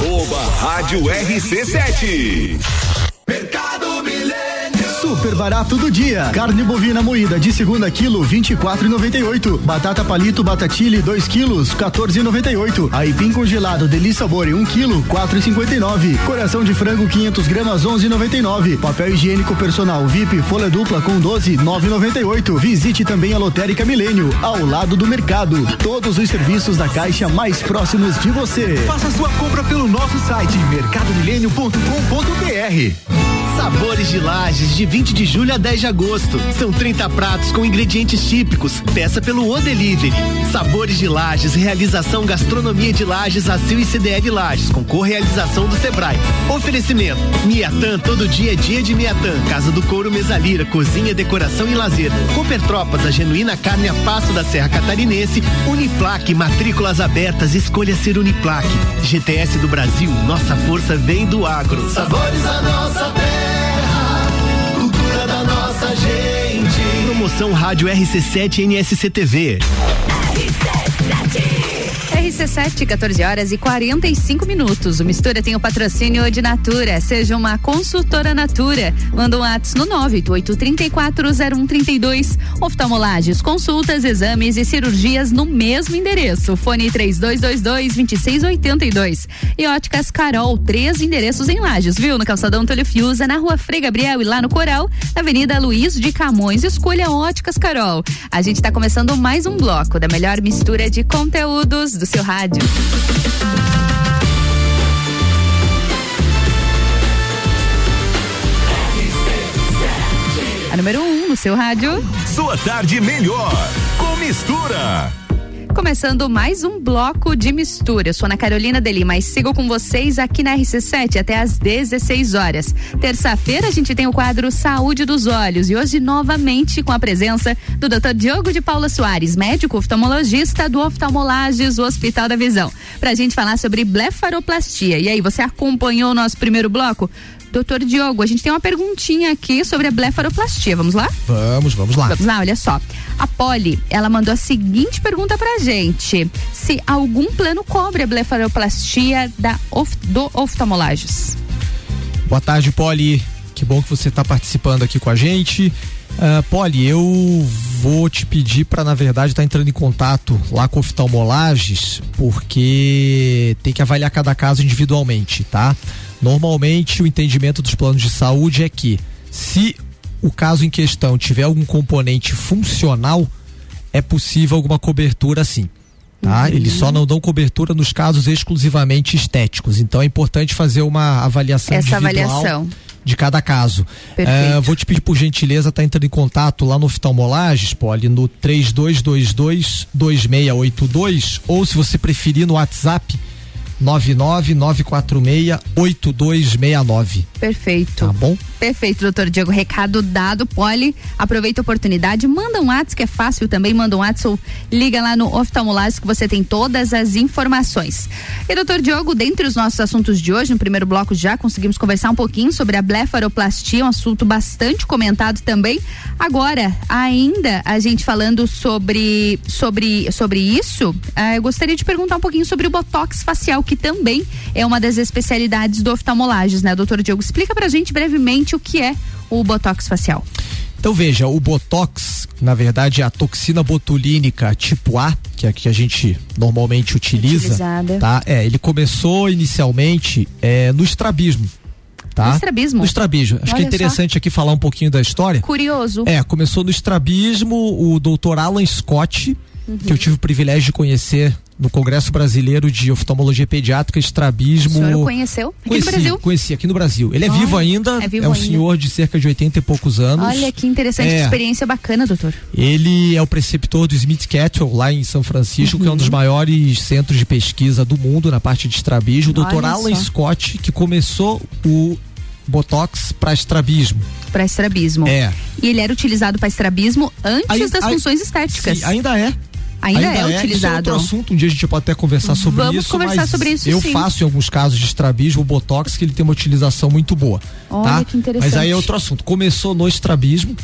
Arroba Rádio RC7. Super barato do dia. Carne bovina moída de segunda quilo 24,98. Batata palito batatilha 2 quilos 14,98. Aipim congelado delícia sabor 1 quilo 4,59. Coração de frango 500 gramas 11,99. Papel higiênico personal VIP folha dupla com 12 9,98. Visite também a Lotérica Milênio ao lado do mercado. Todos os serviços da Caixa mais próximos de você. Faça sua compra pelo nosso site mercadomilênio.com.br. Sabores de Lages, de 20 de julho a 10 de agosto. São 30 pratos com ingredientes típicos. Peça pelo O Delivery. Sabores de Lages, realização Gastronomia de Lages, ACIL e CDL Lages, com co-realização do Sebrae. Oferecimento: Miatã, todo dia é dia de Miatã. Casa do Couro Mesalira, cozinha, decoração e lazer. Tropas, a genuína carne a passo da Serra Catarinense. Uniplaque, matrículas abertas, escolha ser Uniplaque. GTS do Brasil, nossa força vem do agro. Sabores da nossa terra, gente. Promoção Rádio RC7 NSC TV. RC7, 14 horas e 45 minutos. O Mistura tem o patrocínio de Natura. Seja uma consultora Natura. Manda um ato no 988340132. Oftalmolages, consultas, exames e cirurgias no mesmo endereço. Fone 3222-2682. E óticas Carol, três endereços em Lages, viu? No Calçadão Telefiusa, na rua Frei Gabriel e lá no Coral, na Avenida Luiz de Camões. Escolha óticas Carol. A gente está começando mais um bloco da melhor mistura de conteúdos do seu rádio. A número 1 um no seu rádio. Sua tarde melhor com mistura. Começando mais um bloco de mistura. Eu sou Ana Carolina Deli, mas sigo com vocês aqui na RC7 até às 16 horas. Terça-feira a gente tem o quadro Saúde dos Olhos e hoje novamente com a presença do Dr. Diogo de Paula Soares, médico oftalmologista do Oftalmolages Hospital da Visão, pra gente falar sobre blefaroplastia. E aí, você acompanhou o nosso primeiro bloco? Doutor Diogo, a gente tem uma perguntinha aqui sobre a blefaroplastia. Vamos lá? Vamos, vamos lá. Vamos lá, olha só. A Polly, ela mandou a seguinte pergunta pra gente: se algum plano cobre a blefaroplastia da of, do oftalmolages? Boa tarde, Polly. Que bom que você está participando aqui com a gente. Uh, Polly, eu vou te pedir para, na verdade, estar tá entrando em contato lá com oftalmolages, porque tem que avaliar cada caso individualmente, tá? Normalmente, o entendimento dos planos de saúde é que, se o caso em questão tiver algum componente funcional, é possível alguma cobertura sim. Tá? Uhum. Eles só não dão cobertura nos casos exclusivamente estéticos. Então é importante fazer uma avaliação Essa individual avaliação. de cada caso. Uh, vou te pedir por gentileza estar tá entrando em contato lá no Oftalmolages, Poli, no 3222 2682 ou se você preferir no WhatsApp 999468269. Perfeito. Tá bom? Perfeito, doutor Diego. Recado dado, Poli. Aproveita a oportunidade, manda um WhatsApp que é fácil também, manda um WhatsApp ou liga lá no Oftalmolages que você tem todas as informações. E doutor Diogo, dentre os nossos assuntos de hoje, no primeiro bloco já conseguimos conversar um pouquinho sobre a blefaroplastia, um assunto bastante comentado também. Agora, ainda a gente falando sobre sobre sobre isso, uh, eu gostaria de perguntar um pouquinho sobre o botox facial que também é uma das especialidades do oftalmolages, né, doutor Diogo? Explica pra gente brevemente o que é o botox facial. Então veja, o botox, na verdade, é a toxina botulínica tipo A, que é a que a gente normalmente utiliza, Utilizada. tá? É, ele começou inicialmente é, no estrabismo. Tá? No estrabismo? No estrabismo. Acho Olha que é interessante só. aqui falar um pouquinho da história. Curioso. É, começou no estrabismo, o doutor Alan Scott, Uhum. que eu tive o privilégio de conhecer no Congresso Brasileiro de Oftalmologia Pediátrica, Estrabismo. O senhor o conheceu aqui conheci, no Brasil? Conheci aqui no Brasil. Ele é Olha, vivo ainda, é vivo um ainda. senhor de cerca de 80 e poucos anos. Olha que interessante, É. experiência bacana, doutor. Ele é o preceptor do Smith Catwell lá em São Francisco, que é um Uhum. dos maiores centros de pesquisa do mundo na parte de estrabismo. O. Olha Alan só. Scott, que começou o Botox para estrabismo. Para estrabismo. É. E ele era utilizado para estrabismo antes Aí- das aí- funções estéticas. Sim, ainda é. Ainda, é, Isso é utilizado. outro assunto, um dia a gente pode até conversar sobre Vamos isso. conversar mas sobre isso, Eu sim. faço em alguns casos de estrabismo, o botox, que ele tem uma utilização muito boa. Olha tá? que interessante. Mas aí é outro assunto. Começou no estrabismo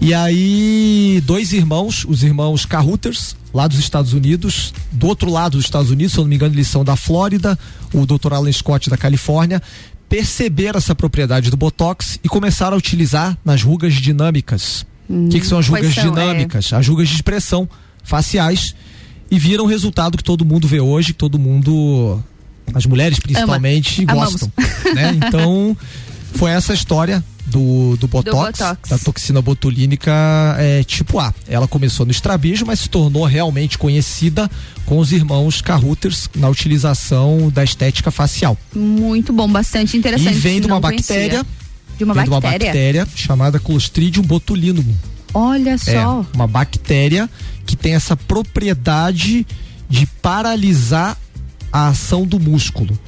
e aí dois irmãos, os irmãos Carruthers, lá dos Estados Unidos, do outro lado dos Estados Unidos, se eu não me engano, eles são da Flórida, o Dr. Alan Scott da Califórnia, perceberam essa propriedade do botox e começaram a utilizar nas rugas dinâmicas. O que, que são as quais rugas são? dinâmicas? As rugas de expressão faciais e viram o resultado que todo mundo vê hoje, que todo mundo, as mulheres principalmente, Ama. gostam. Né? Então, foi essa história do, do, botox, botox. da toxina botulínica é, tipo A. Ela começou no estrabismo, mas se tornou realmente conhecida com os irmãos Carruthers na utilização da estética facial. Muito bom, bastante interessante. E vem de uma conhecia. bactéria, De uma vem de uma bactéria? bactéria chamada Clostridium botulinum. Olha só. É, uma bactéria que tem essa propriedade de paralisar a ação do músculo.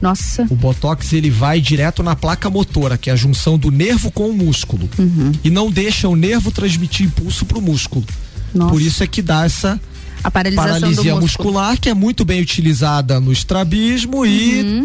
Nossa. O botox ele vai direto na placa motora, que é a junção do nervo com o músculo. Uhum. E não deixa o nervo transmitir impulso pro músculo. Nossa. Por isso é que dá essa A paralisação do paralisia músculo. muscular, que é muito bem utilizada no estrabismo Uhum.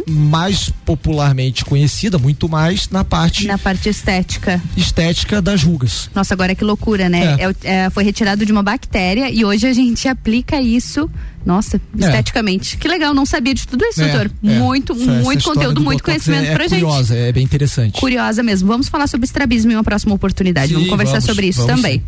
e mais popularmente conhecida, muito mais na parte Na parte estética. estética das rugas. Nossa, agora que loucura, né? É o- é, foi retirado de uma bactéria e hoje a gente aplica isso, nossa, É. esteticamente. Que legal, não sabia de tudo isso, É, doutor. é. Muito, Essa- essa muito história conteúdo, do muito botox conhecimento é, pra é gente. curiosa, é bem interessante. Curiosa mesmo. Vamos falar sobre estrabismo em uma próxima oportunidade. Sim, vamos conversar vamos, sobre isso vamos também.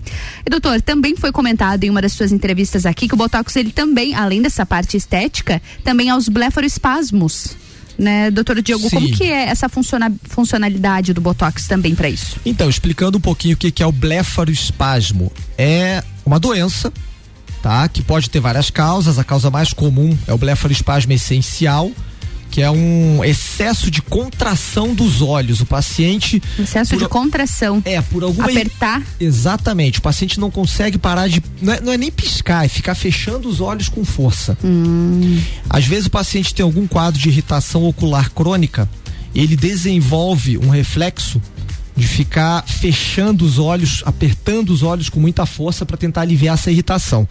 E doutor, também foi comentado em uma das suas entrevistas aqui que o Botox, ele também, além dessa parte estética, também aos blefaroespasmos. Né, doutor Diogo, Sim. como que é essa funciona- funcionalidade do Botox também para isso? Então, explicando um pouquinho o que, que é o blefaroespasmo. É uma doença, tá? Que pode ter várias causas. A causa mais comum é o blefaroespasmo essencial, que é um excesso de contração dos olhos. O paciente. Excesso por, de contração. É, por alguma. Apertar. Exatamente. O paciente não consegue parar de. Não é, não é nem piscar, é ficar fechando os olhos com força. Hum. Às vezes o paciente tem algum quadro de irritação ocular crônica, ele desenvolve um reflexo de ficar fechando os olhos, apertando os olhos com muita força para tentar aliviar essa irritação.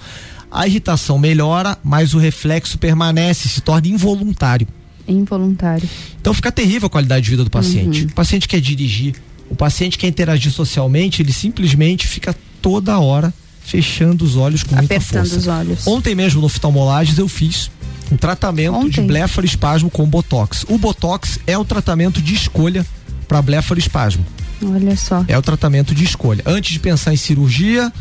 A irritação melhora, mas o reflexo permanece, se torna involuntário. Involuntário. Então fica terrível a qualidade de vida do paciente. Uhum. O paciente quer dirigir, o paciente quer interagir socialmente, ele simplesmente fica toda hora fechando os olhos com Apertando muita força. os olhos. Ontem mesmo no oftalmolages eu fiz um tratamento Ontem. de blefaroespasmo com botox. O botox é o tratamento de escolha para blefaroespasmo. Olha só. É o tratamento de escolha. Antes de pensar em cirurgia,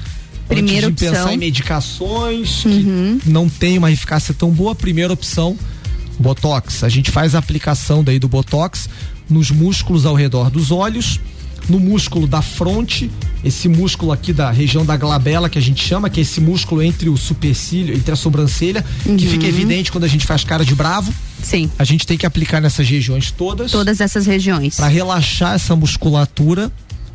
Primeira antes de opção. pensar em medicações que não tem uma eficácia tão boa, primeira opção, botox. A gente faz a aplicação daí do botox nos músculos ao redor dos olhos, no músculo da fronte, esse músculo aqui da região da glabela que a gente chama, que é esse músculo entre o supercílio, entre a sobrancelha, que Uhum. fica evidente quando a gente faz cara de bravo. Sim. A gente tem que aplicar nessas regiões todas. Todas essas regiões. Para relaxar essa musculatura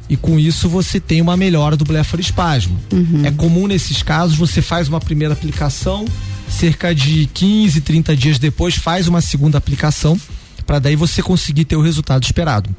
e com isso você tem uma melhora do blefaroespasmo. Uhum. É comum nesses casos você faz uma primeira aplicação, cerca de 15, 30 dias depois faz uma segunda aplicação para daí você conseguir ter o resultado esperado.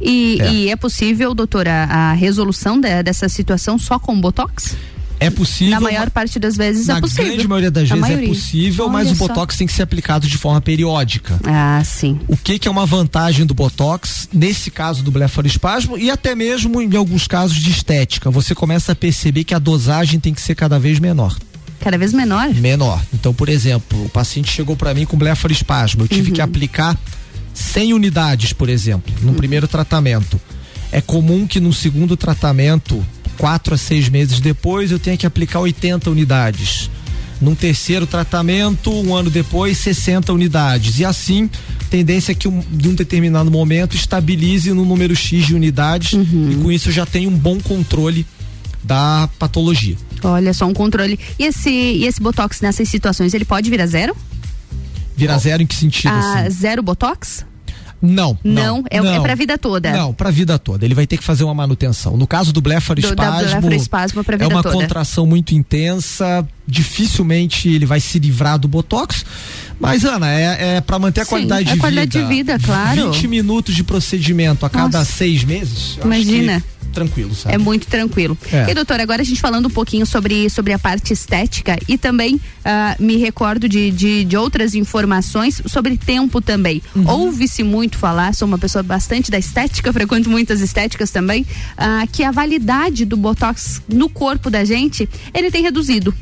E É. e é possível, doutora, a resolução de- dessa situação só com botox? É possível. Na maior parte das vezes Na é possível. grande maioria das Na vezes maioria. é possível, mas Olha o só. botox tem que ser aplicado de forma periódica. Ah, sim. O que, que é uma vantagem do botox nesse caso do blefaroespasmo e até mesmo em alguns casos de estética? Você começa a perceber que a dosagem tem que ser cada vez menor. Cada vez menor? Menor. Então, por exemplo, o paciente chegou para mim com blefaroespasmo, eu tive Uhum. que aplicar 100 unidades, por exemplo, no primeiro tratamento. É comum que no segundo tratamento, quatro a seis meses depois, eu tenha que aplicar 80 unidades. Num terceiro tratamento, um ano depois, 60 unidades. E assim, tendência é que um, de um determinado momento estabilize no número X de unidades e com isso eu já tenho um bom controle da patologia. Olha só, um controle. E esse, e esse botox nessas situações, ele pode vir a zero? Vira zero em que sentido? Ah, assim? zero botox? Não, Não, não, é, não. é pra vida toda. Não, pra vida toda. Ele vai ter que fazer uma manutenção. No caso do blefaroespasmo, é uma toda. contração muito intensa, dificilmente ele vai se livrar do botox. Mas Ana, é, é para manter a Sim, qualidade é de qualidade vida. de vida, claro. 20 minutos de procedimento a cada Nossa. seis meses. Imagina. Tranquilo, sabe? É muito tranquilo. É. E doutora, agora a gente falando um pouquinho sobre, sobre a parte estética e também ah, me recordo de, de, de outras informações sobre tempo também. Uhum. Ouve-se muito falar, sou uma pessoa bastante da estética, frequento muitas estéticas também, ah, que a validade do Botox no corpo da gente, ele tem reduzido.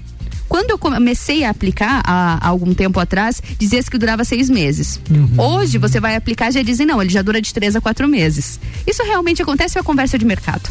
Quando eu comecei a aplicar há, há algum tempo atrás, dizia-se que durava seis meses. Uhum. Hoje você vai aplicar já dizem não, ele já dura de três a quatro meses. Isso realmente acontece ou é conversa de mercado?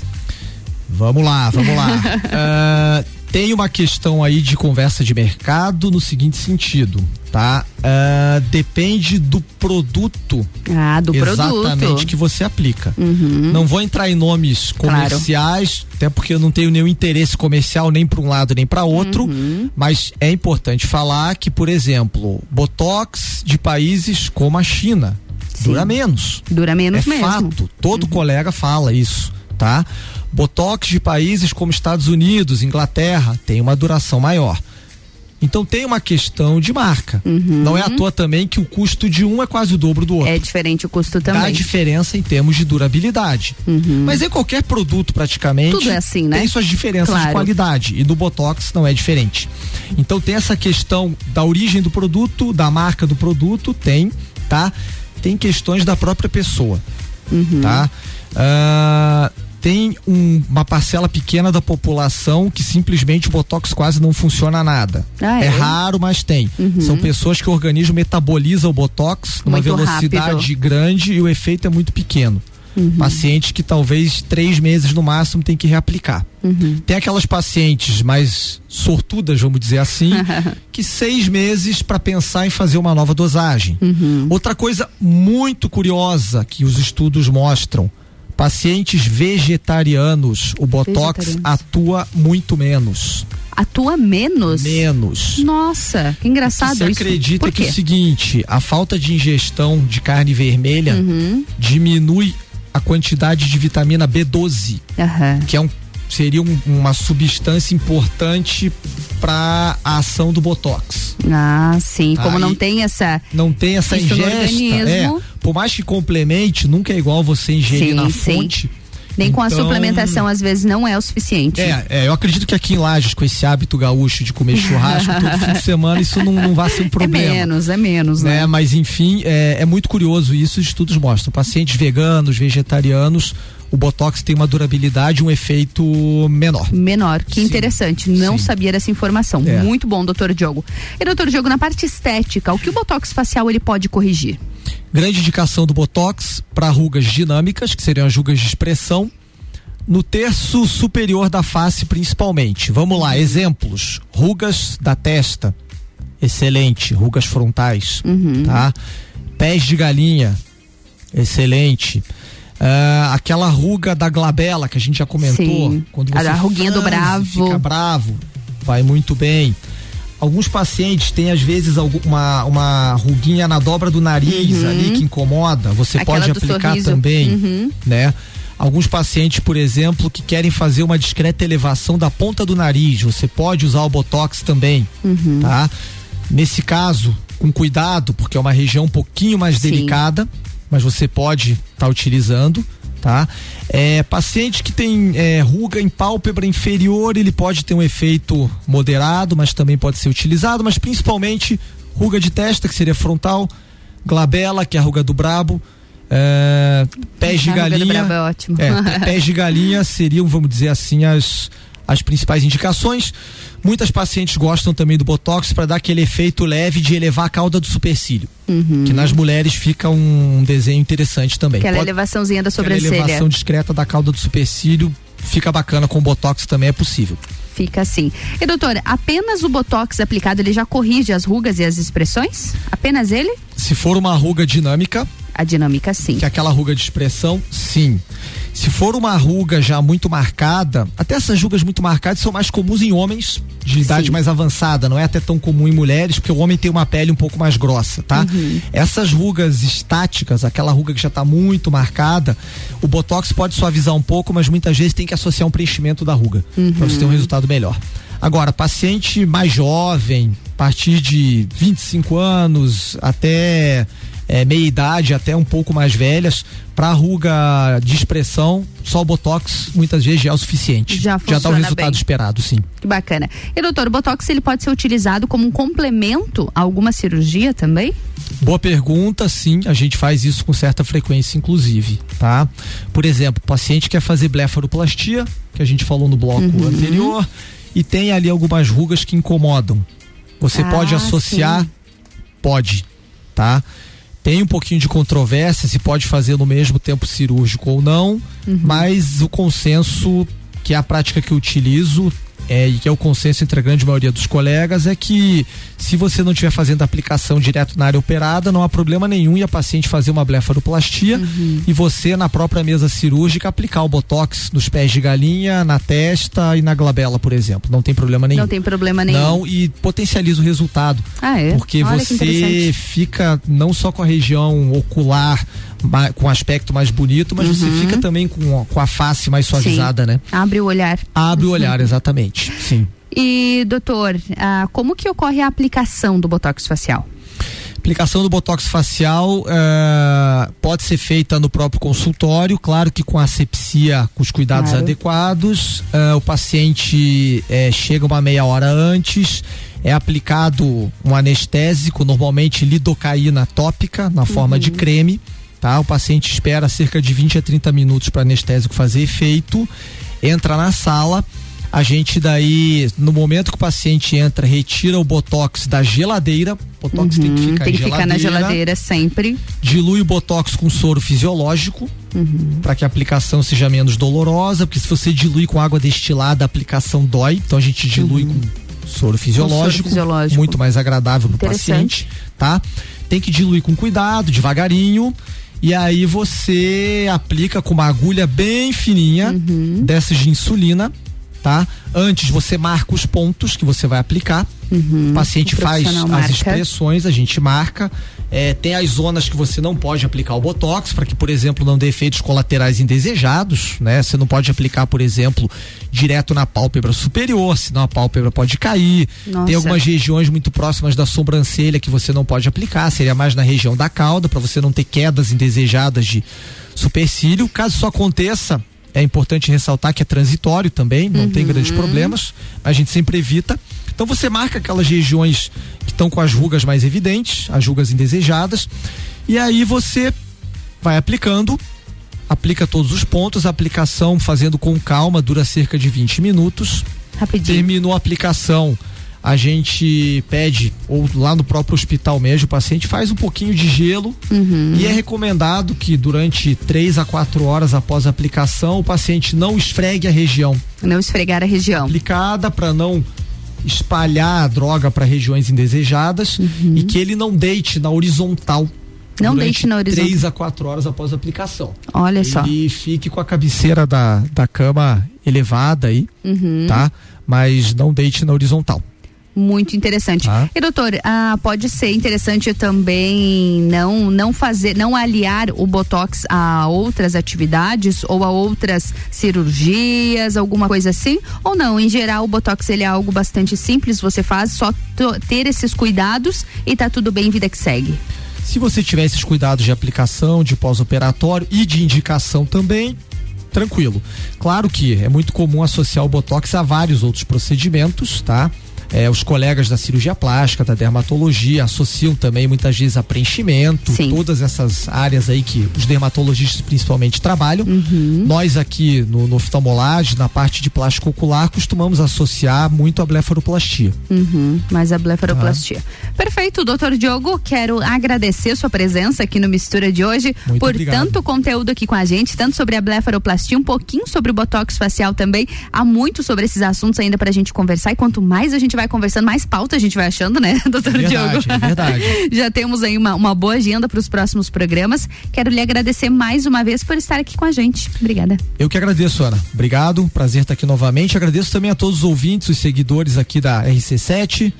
Vamos lá, vamos lá. Ah, tem uma questão aí de conversa de mercado no seguinte sentido, tá? Ah, depende do produto. Ah, do exatamente produto. que você aplica. Uhum. Não vou entrar em nomes comerciais, até porque eu não tenho nenhum interesse comercial nem para um lado nem para outro, Uhum. mas é importante falar que, por exemplo, botox de países como a China dura menos. Dura menos é mesmo. fato. Todo colega fala isso, tá? Botox de países como Estados Unidos, Inglaterra, tem uma duração maior. Então tem uma questão de marca. Não é à toa também que o custo de um é quase o dobro do outro. Uhum. É diferente o custo Dá também. diferença em termos de durabilidade. Mas em qualquer produto praticamente Tudo é assim, né? tem suas diferenças de Claro. qualidade e do Botox não é diferente. Então tem essa questão da origem do produto, da marca do produto, tem, tá? Tem questões da própria pessoa, Uhum. tá? Ah, tem um- uma parcela pequena da população que simplesmente o Botox quase não funciona nada. Ah, é? é? raro, mas tem. Uhum. São pessoas que o organismo metaboliza o Botox numa Muito velocidade rápido. grande e o efeito é muito pequeno. Uhum. Pacientes que talvez três meses no máximo tem que reaplicar. Uhum. Tem aquelas pacientes mais sortudas, vamos dizer assim, que seis meses para pensar em fazer uma nova dosagem. Uhum. Outra coisa muito curiosa que os estudos mostram: pacientes vegetarianos, o botox atua muito menos. Atua menos? Menos. Nossa, que engraçado Você isso. acredita Por que é o seguinte, a falta de ingestão de carne vermelha Uhum. diminui a quantidade de vitamina B12, Aham. que é um, seria um- uma substância importante para a ação do botox. Ah, sim. Como Aí- não tem essa. Não tem essa ingesta. organismo. É, por mais que complemente, nunca é igual você ingerir Sim, na sim. fonte. Nem com a Então, suplementação, às vezes, não é o suficiente. É, é, eu acredito que aqui em Lages, com esse hábito gaúcho de comer churrasco todo fim de semana, isso não, não vai ser um problema. É menos, é menos, né? né? Mas enfim, é, é muito curioso isso, os estudos mostram. Pacientes veganos, vegetarianos, o Botox tem uma durabilidade, um efeito menor. Menor, que interessante. Não sabia dessa informação. É. Muito bom, doutor Diogo. E doutor Diogo, na parte estética, o que o Botox facial ele pode corrigir? Grande indicação do Botox para rugas dinâmicas, que seriam as rugas de expressão, no terço superior da face principalmente. Vamos lá, exemplos: rugas da testa, excelente, rugas frontais, tá? Pés de galinha, excelente. Ah, aquela ruga da glabela que a gente já comentou, Sim. quando A você da ruguinha do bravo. fica bravo, vai muito bem. Alguns pacientes têm às vezes uma, uma ruguinha na dobra do nariz Uhum. ali que incomoda, você Aquela pode aplicar sorriso. também, Uhum. né? Alguns pacientes, por exemplo, que querem fazer uma discreta elevação da ponta do nariz, você pode usar o botox também, Uhum. tá? Nesse caso, com cuidado, porque é uma região um pouquinho mais Sim. delicada, mas você pode estar utilizando, tá? É, paciente que tem é, ruga em pálpebra inferior, ele pode ter um efeito moderado, mas também pode ser utilizado, mas principalmente ruga de testa, que seria frontal, glabela, que é a ruga do brabo, é, pés de galinha. é. É, pés de galinha seriam, vamos dizer assim, as, as principais indicações. Muitas pacientes gostam também do Botox para dar aquele efeito leve de elevar a cauda do supercílio. Uhum. Que nas mulheres fica um desenho interessante também. Aquela Pode- elevaçãozinha da aquela sobrancelha. elevação discreta da cauda do supercílio fica bacana com o Botox também é possível. Fica assim. E doutor, apenas o Botox aplicado ele já corrige as rugas e as expressões? Apenas ele? Se for uma ruga dinâmica, A dinâmica sim. que é aquela ruga de expressão, sim. Se for uma ruga já muito marcada, até essas rugas muito marcadas são mais comuns em homens de idade mais avançada, não é até tão comum em mulheres, porque o homem tem uma pele um pouco mais grossa, tá? Uhum. Essas rugas estáticas, aquela ruga que já está muito marcada, o botox pode suavizar um pouco, mas muitas vezes tem que associar um preenchimento da ruga, Uhum. para você ter um resultado melhor. Agora, paciente mais jovem, a partir de 25 anos até é, meia idade, até um pouco mais velhas, para ruga de expressão, só o botox muitas vezes já é o suficiente. Já dá o funciona resultado bem. esperado, sim. Que bacana. E doutor, o Botox ele pode ser utilizado como um complemento a alguma cirurgia também? Boa pergunta, sim, a gente faz isso com certa frequência, inclusive, tá? Por exemplo, o paciente quer fazer blefaroplastia, que a gente falou no bloco Uhum. anterior, e tem ali algumas rugas que incomodam. Você Ah, pode associar? sim. Pode, tá? Tem um pouquinho de controvérsia se pode fazer no mesmo tempo cirúrgico ou não, Uhum. mas o consenso, que é a prática que eu utilizo, é, e que é o consenso entre a grande maioria dos colegas, é que se você não estiver fazendo a aplicação direto na área operada, não há problema nenhum e a paciente fazer uma blefaroplastia Uhum. e você, na própria mesa cirúrgica, aplicar o botox nos pés de galinha, na testa e na glabela, por exemplo. Não tem problema nenhum. Não tem problema nenhum. Não, e potencializa o resultado. Ah, é? Porque Olha você fica não só com a região ocular, com aspecto mais bonito, mas você Uhum. fica também com, a- com a face mais suavizada, Sim. né? Abre o olhar. Abre o olhar, exatamente. Sim. E, doutor, ah, como que ocorre a aplicação do Botox facial? Aplicação do botox facial eh, pode ser feita no próprio consultório, claro que com asepsia, com os cuidados Claro. adequados. Eh, o paciente eh, chega uma meia hora antes, é aplicado um anestésico, normalmente lidocaína tópica, na forma de creme. Tá? O paciente espera cerca de 20 a 30 minutos para anestésico fazer efeito, entra na sala. A gente daí, no momento que o paciente entra, retira o botox da geladeira. O botox tem que Hum, ficar tem em que ficar na geladeira sempre. dilui o botox com soro fisiológico Uhum. para que a aplicação seja menos dolorosa, porque se você dilui com água destilada, a aplicação dói. Então a gente dilui com soro fisiológico, fisiológico. muito mais agradável para o paciente, tá? Tem que diluir com cuidado, devagarinho. E aí você aplica com uma agulha bem fininha Uhum. dessas de insulina, tá? Antes você marca os pontos que você vai aplicar. Uhum, o paciente o faz profissional as marca. expressões, a gente marca. É, tem as zonas que você não pode aplicar o botox para que, por exemplo, não dê efeitos colaterais indesejados, né? Você não pode aplicar, por exemplo, direto na pálpebra superior, senão a pálpebra pode cair. Nossa. Tem algumas regiões muito próximas da sobrancelha que você não pode aplicar, seria mais na região da cauda para você não ter quedas indesejadas de supercílio. Caso isso aconteça, é importante ressaltar que é transitório também, não tem grandes problemas, a gente sempre evita. Então você marca aquelas regiões que estão com as rugas mais evidentes, as rugas indesejadas, e aí você vai aplicando, aplica todos os pontos, a aplicação fazendo com calma dura cerca de 20 minutos. Rapidinho. Terminou a aplicação, a gente pede, ou lá no próprio hospital mesmo, o paciente faz um pouquinho de gelo Uhum. e é recomendado que durante três a quatro horas após a aplicação o paciente não esfregue a região Não esfregar a região. aplicada para não espalhar a droga para regiões indesejadas e que ele não deite na horizontal. Uhum. Não deite na horizontal. Três a quatro horas após a aplicação. Olha só. E fique com a cabeceira da, da cama elevada aí, Uhum. tá? Mas não deite na horizontal. Muito interessante. Tá. E doutor, ah, pode ser interessante também não não fazer, não aliar o botox a outras atividades ou a outras cirurgias, alguma coisa assim? Ou não? Em geral, o botox ele é algo bastante simples, você faz só ter esses cuidados e tá tudo bem, vida que segue. Se você tiver esses cuidados de aplicação, de pós-operatório e de indicação também, tranquilo. Claro que é muito comum associar o botox a vários outros procedimentos, tá? É, os colegas da cirurgia plástica, da dermatologia, associam também muitas vezes a preenchimento, todas essas áreas aí que os dermatologistas principalmente trabalham. Nós aqui no, no oftalmolagem, na parte de plástico ocular, costumamos associar muito a blefaroplastia. Uhum, mas a blefaroplastia. Tá. Perfeito, doutor Diogo, quero agradecer sua presença aqui no Mistura de hoje, Muito por obrigado. tanto conteúdo aqui com a gente, tanto sobre a blefaroplastia, um pouquinho sobre o botox facial também. Há muito sobre esses assuntos ainda pra gente conversar e quanto mais a gente vai conversando, mais pauta a gente vai achando, né, doutor É verdade, Diogo? é verdade. Já temos aí uma, uma boa agenda para os próximos programas. Quero lhe agradecer mais uma vez por estar aqui com a gente. Obrigada. Eu que agradeço, Ana. Obrigado, prazer estar aqui novamente. Agradeço também a todos os ouvintes, os seguidores aqui da RC7.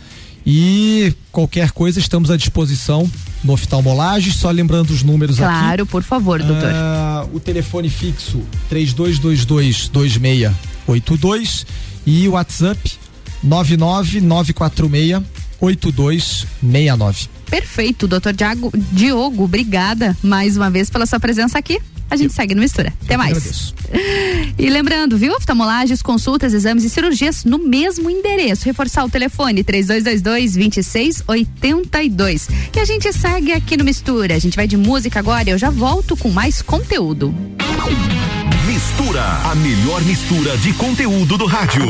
E qualquer coisa, estamos à disposição no Oftalmolagem. Só lembrando os números aqui. Claro, por favor, doutor. Ah, o telefone fixo 3222-2682 e o WhatsApp 99946-8269. Perfeito, doutor Diago, Diogo, obrigada mais uma vez pela sua presença aqui. A gente segue no Mistura. Até mais. agradeço. E lembrando, viu? Oftalmolagens, consultas, exames e cirurgias no mesmo endereço. Reforçar o telefone 3222-2682. E a gente segue aqui no Mistura. A gente vai de música agora e eu já volto com mais conteúdo. Mistura, a melhor mistura de conteúdo do rádio.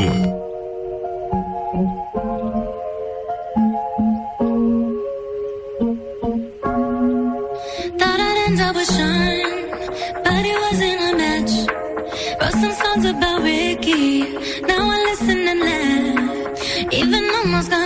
Songs about Ricky, now I listen and laugh. Even almost got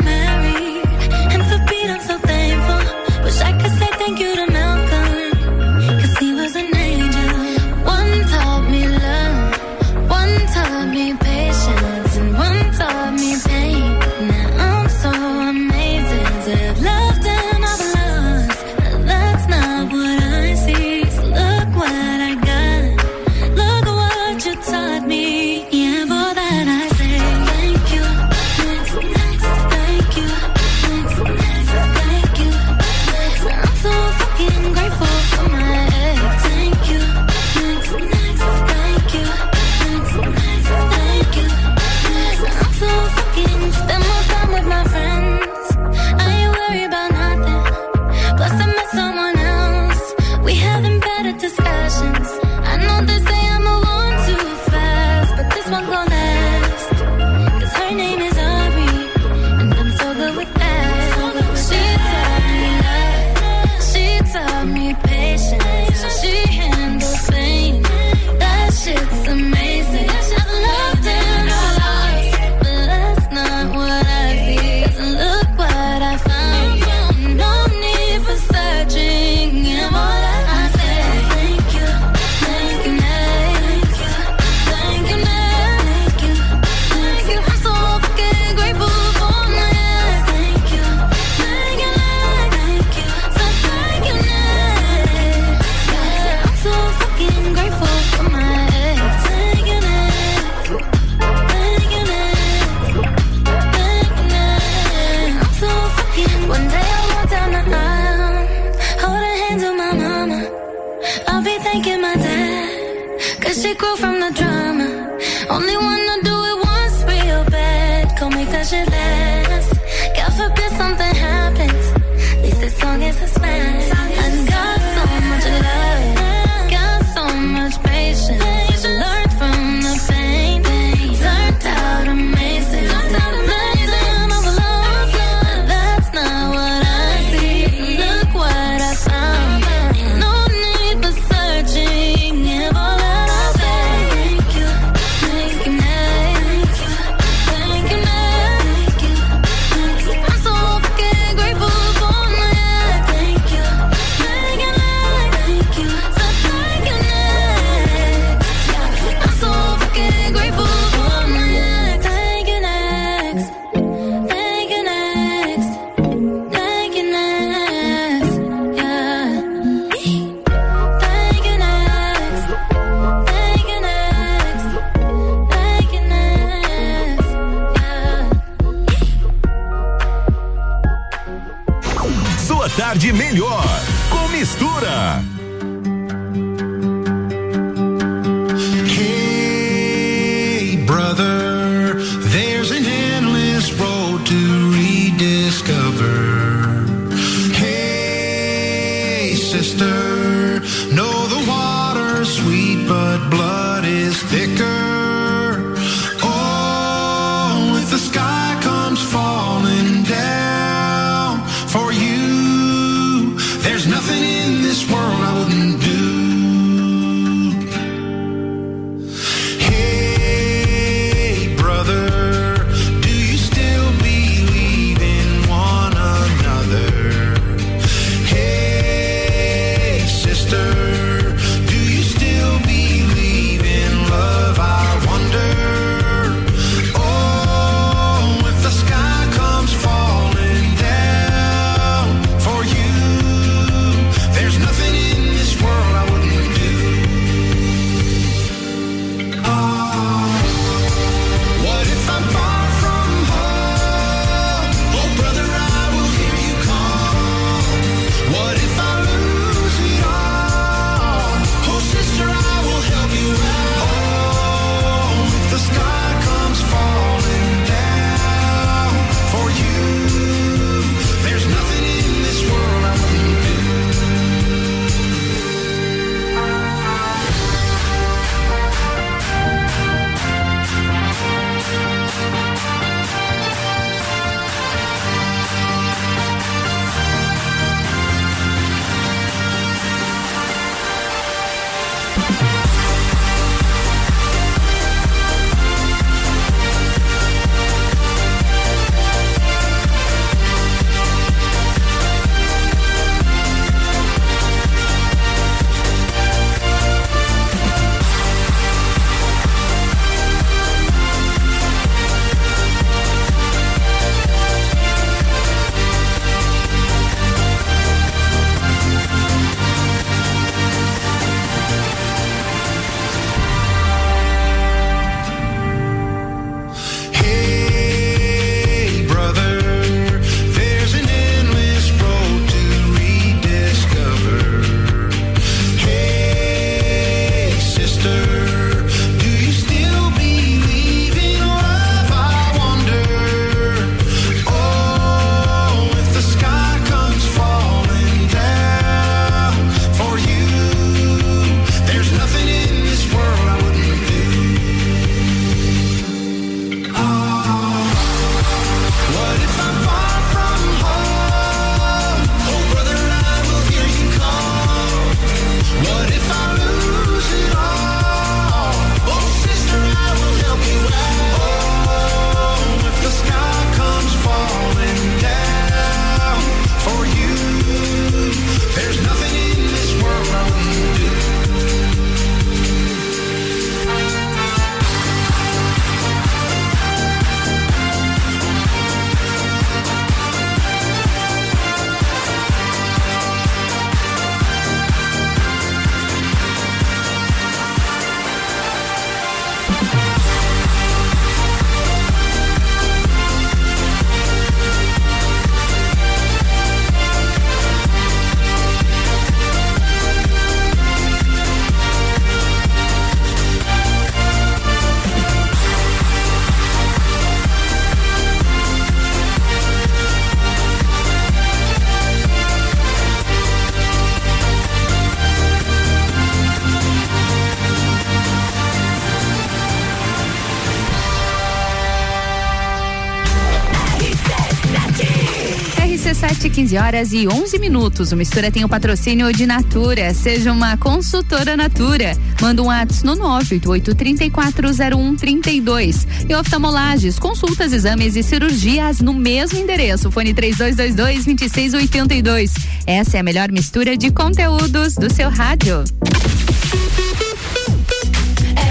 15 horas e 11 minutos. O Mistura tem o patrocínio de Natura. Seja uma consultora Natura. Manda um WhatsApp no 988340132. E oftalmolages, consultas, exames e cirurgias no mesmo endereço. Fone 3222-2682. Essa é a melhor mistura de conteúdos do seu rádio.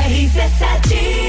RC7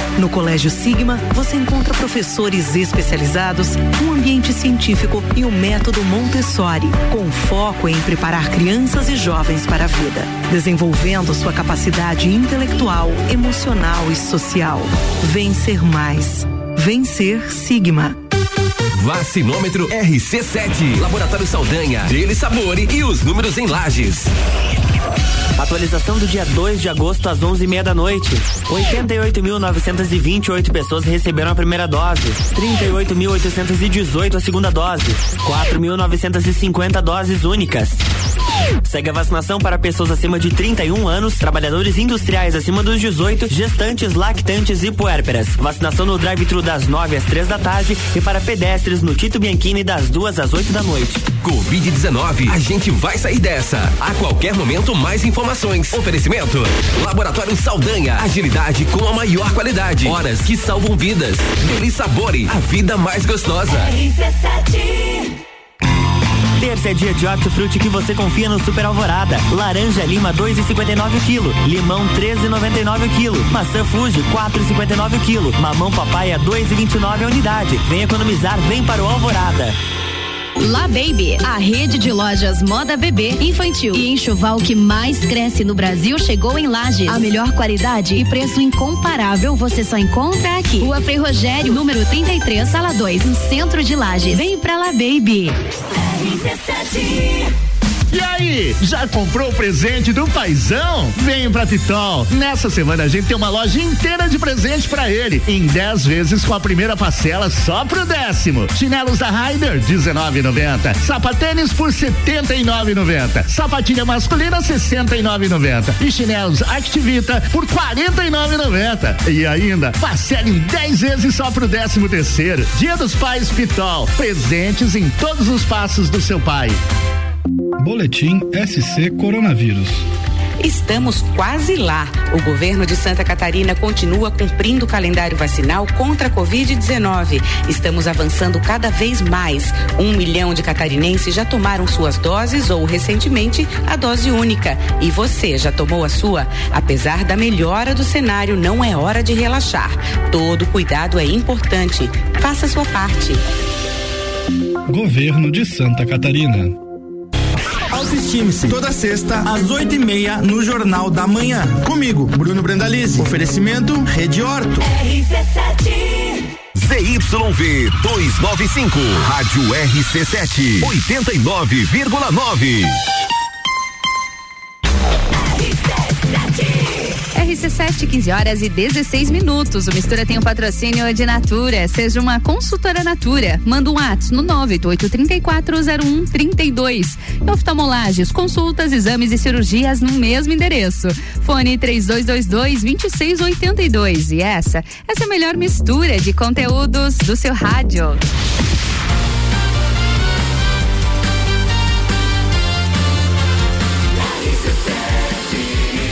No Colégio Sigma, você encontra professores especializados, um ambiente científico e o método Montessori, com foco em preparar crianças e jovens para a vida, desenvolvendo sua capacidade intelectual, emocional e social. Vencer mais. Vencer Sigma. Vacinômetro RC7. Laboratório Saldanha. Dele Sabore e os números em lajes. Atualização do dia 2 de agosto às 11h30 da noite. 88.928 pessoas receberam a primeira dose. 38.818 a segunda dose. 4.950 doses únicas. Segue a vacinação para pessoas acima de 31 anos, trabalhadores industriais acima dos 18, gestantes, lactantes e puérperas. Vacinação no drive-thru das 9 às 3 da tarde e para pedestres no Tito Bianchini das 2 às 8 da noite. Covid-19, a gente vai sair dessa. A qualquer momento, mais informações. Oferecimento: Laboratório Saldanha. Agilidade com a maior qualidade. Horas que salvam vidas. Deli Sabore, a vida mais gostosa. Terça é dia de hortifruti que você confia no Super Alvorada. Laranja Lima 2,59 quilo, limão 13,99 quilo, maçã Fuji 4,59 quilo, mamão papaya 2,29 a unidade. Vem economizar, vem para o Alvorada. La Baby, a rede de lojas moda bebê, infantil e enxoval que mais cresce no Brasil chegou em Lages. A melhor qualidade e preço incomparável você só encontra aqui. Rua Frei Rogério, número 33, sala 2, no centro de Lages. Vem pra La Baby. RC7 e aí, já comprou o presente do paizão? Vem pra Pitol. Nessa semana a gente tem uma loja inteira de presente pra ele, em 10 vezes com a primeira parcela só pro décimo. Chinelos da Ryder, 19,90. Sapatênis por 79,90. Sapatilha masculina, 69,90. E chinelos Activita por 49,90. E ainda, parcela em 10 vezes só pro décimo terceiro. Dia dos Pais Pitol. Presentes em todos os passos do seu pai. Boletim SC Coronavírus. Estamos quase lá. O governo de Santa Catarina continua cumprindo o calendário vacinal contra a Covid-19. Estamos avançando cada vez mais. Um milhão de catarinenses já tomaram suas doses ou, recentemente, a dose única. E você já tomou a sua? Apesar da melhora do cenário, não é hora de relaxar. Todo cuidado é importante. Faça a sua parte. Governo de Santa Catarina. Autoestime-se. Toda sexta, às oito e meia, no Jornal da Manhã. Comigo, Bruno Brandalize. Oferecimento Rede Horto. RC7 ZYV 295, Rádio RC7, 89,9. RC7, 15 horas e 16 minutos. O Mistura tem o um patrocínio de Natura. Seja uma consultora Natura. Manda um WhatsApp no 988340132. E oftalmolages, consultas, exames e cirurgias no mesmo endereço. Fone 3222-2682. E essa, essa é a melhor mistura de conteúdos do seu rádio.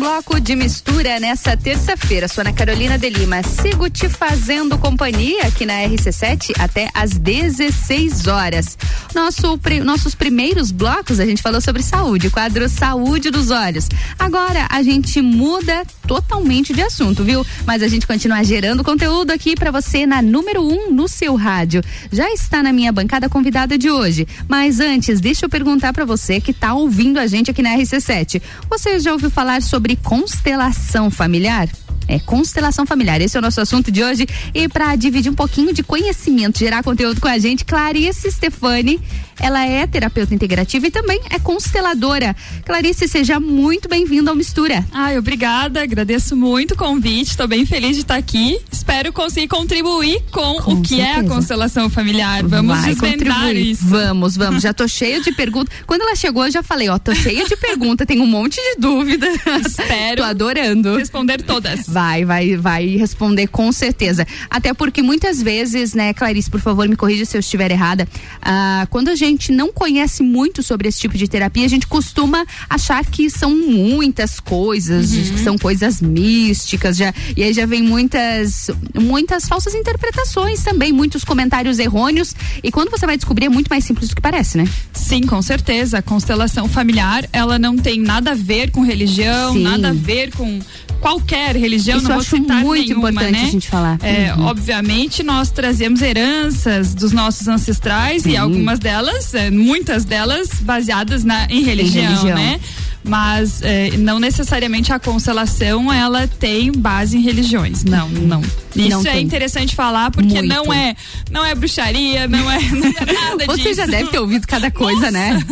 Bloco de mistura nessa terça-feira. Sou Ana Carolina de Lima. Sigo te fazendo companhia aqui na RC7 até às 16 horas. Nosso, nossos primeiros blocos a gente falou sobre saúde, quadro Saúde dos Olhos. Agora a gente muda totalmente de assunto, viu? Mas a gente continua gerando conteúdo aqui para você na número 1 um, no seu rádio. Já está na minha bancada convidada de hoje. Mas antes, deixa eu perguntar para você que está ouvindo a gente aqui na RC7. Você já ouviu falar sobre sobre constelação familiar? É constelação familiar. Esse é o nosso assunto de hoje. E para dividir um pouquinho de conhecimento, gerar conteúdo com a gente, Clarice Stefani. Ela é terapeuta integrativa e também é consteladora. Clarice, seja muito bem-vinda ao Mistura. Ai, obrigada. Agradeço muito o convite. Estou bem feliz de estar aqui. Espero conseguir contribuir com, com o que certeza. é a constelação familiar. Vamos Vai desvendar contribuir. isso. Vamos, vamos. Já tô cheia de perguntas. Quando ela chegou, eu já falei, ó, tô cheia de perguntas, tenho um monte de dúvida. Espero. tô adorando. Responder todas. Vai, vai, vai responder com certeza. Até porque muitas vezes, né, Clarice, por favor, me corrija se eu estiver errada. Ah, quando a gente não conhece muito sobre esse tipo de terapia, a gente costuma achar que são muitas coisas, uhum. que são coisas místicas, já, e aí já vem muitas, muitas falsas interpretações também, muitos comentários errôneos. E quando você vai descobrir, é muito mais simples do que parece, né? Sim, com certeza. A constelação familiar, ela não tem nada a ver com religião, Sim. nada a ver com qualquer religião, Isso não vou citar muito nenhuma, importante né? a gente falar. É, uhum. Obviamente, nós trazemos heranças dos nossos ancestrais Sim. e algumas delas, é, muitas delas, baseadas na, em religião, em religião. né? Mas é, não necessariamente a constelação ela tem base em religiões. Não, não. Isso não é interessante falar porque Muito. não é não é bruxaria, não é, não é nada Você disso. já deve ter ouvido cada coisa, Nossa. né?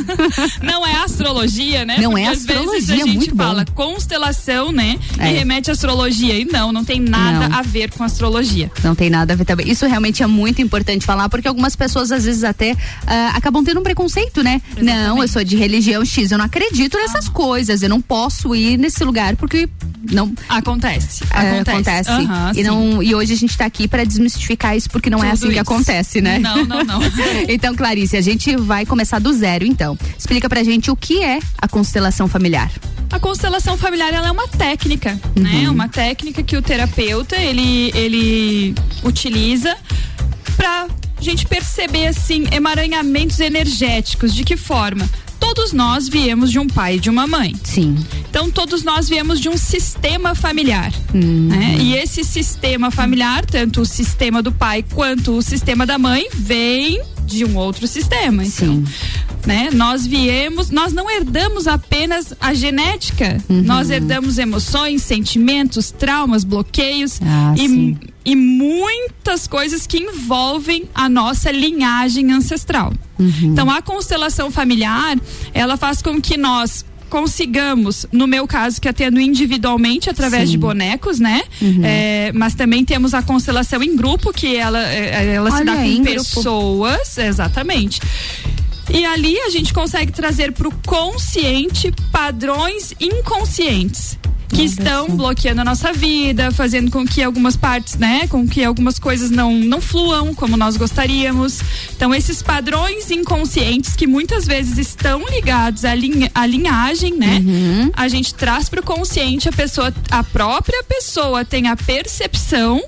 não é astrologia, né? Não porque é astrologia, às vezes a gente muito fala bom. constelação, né? É. E remete à astrologia. E não, não tem nada Não. a ver com astrologia. Não tem nada a ver também. Isso realmente é muito importante falar, porque algumas pessoas às vezes até ah, acabam tendo um preconceito, né? Não, eu sou de religião X, eu não acredito nessas coisas, eu não posso ir nesse lugar porque não acontece. É, Acontece. Aham, e sim. não e hoje a gente tá aqui para desmistificar isso porque não é Tudo assim que isso. acontece, né? Não, não, não. então, Clarice, a gente vai começar do zero, então. Explica pra gente o que é a constelação familiar. A constelação familiar ela é uma técnica, Uhum. né? Uma técnica que o terapeuta ele ele utiliza para gente perceber assim emaranhamentos energéticos. De que forma? Todos nós viemos de um pai e de uma mãe. Sim. Então todos nós viemos de um sistema familiar. Uhum. né? E esse sistema familiar, tanto o sistema do pai quanto o sistema da mãe, vem de um outro sistema. Então, né? Nós viemos, nós não herdamos apenas a genética, Uhum. nós herdamos emoções, sentimentos, traumas, bloqueios Ah, e, sim. e muitas coisas que envolvem a nossa linhagem ancestral. Uhum. Então a constelação familiar, ela faz com que nós consigamos, no meu caso, que atendo individualmente através Sim. de bonecos, né? Uhum. É, mas também temos a constelação em grupo, que ela, é, ela se dá com grupo. pessoas, exatamente. E ali a gente consegue trazer para o consciente padrões inconscientes que estão bloqueando a nossa vida, fazendo com que algumas partes, né, com que algumas coisas não não fluam como nós gostaríamos. Então esses padrões inconscientes que muitas vezes estão ligados à, linha, à linhagem, né? Uhum. A gente traz para o consciente a pessoa, a própria pessoa tem a percepção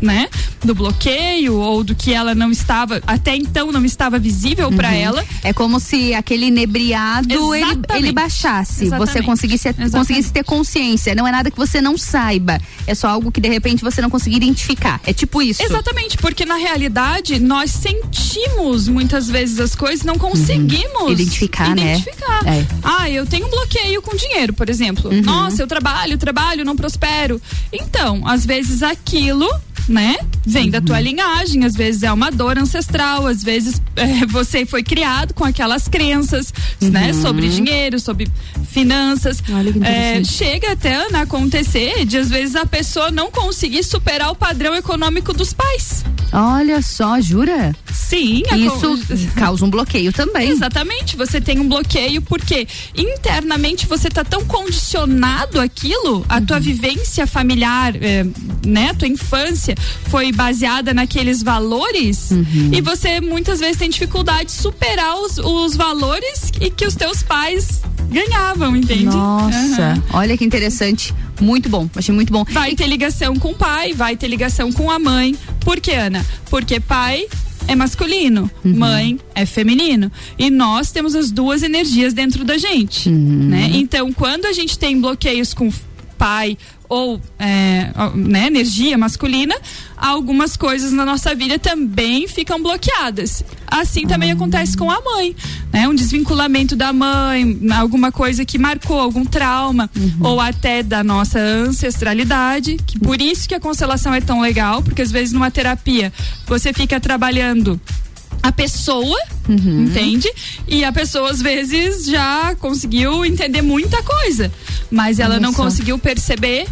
né, do bloqueio ou do que ela não estava, até então não estava visível para Uhum. ela. É como se aquele inebriado ele, ele baixasse, você Exatamente. conseguisse, Exatamente. conseguisse ter consciência. Não é nada que você não saiba, é só algo que de repente você não conseguir identificar. É tipo isso. Exatamente, porque na realidade nós sentimos muitas vezes as coisas, não conseguimos Uhum. Identificar, né? identificar. É. Ah, eu tenho um bloqueio com dinheiro, por exemplo. Uhum. Nossa, eu trabalho, trabalho, não prospero. Então, às vezes aquilo né? Vem da Uhum. tua linhagem, às vezes é uma dor ancestral, às vezes é, você foi criado com aquelas crenças, né? Uhum. Sobre dinheiro, sobre finanças. É, chega até a acontecer de às vezes a pessoa não conseguir superar o padrão econômico dos pais. Olha só, jura? Sim, Isso causa um bloqueio também. Exatamente, você tem um bloqueio porque internamente você tá tão condicionado àquilo, a Uhum. tua vivência familiar, eh, né, a tua infância foi baseada naqueles valores Uhum. e você muitas vezes tem dificuldade de superar os, os valores e que os teus pais ganhavam, entende? Nossa, Aham. olha que interessante. Muito bom, achei muito bom. Vai ter ligação com o pai, vai ter ligação com a mãe. Por quê, Ana? Porque pai é masculino, mãe é feminino. E nós temos as duas energias dentro da gente. Né? Então, quando a gente tem bloqueios com pai ou é, né, energia masculina, algumas coisas na nossa vida também ficam bloqueadas. Assim também acontece com a mãe, né? Um desvinculamento da mãe, alguma coisa que marcou, algum trauma, ou até da nossa ancestralidade, que por isso que a constelação é tão legal, porque às vezes numa terapia você fica trabalhando a pessoa, entende? E a pessoa às vezes já conseguiu entender muita coisa, mas ela Olha não só. conseguiu perceber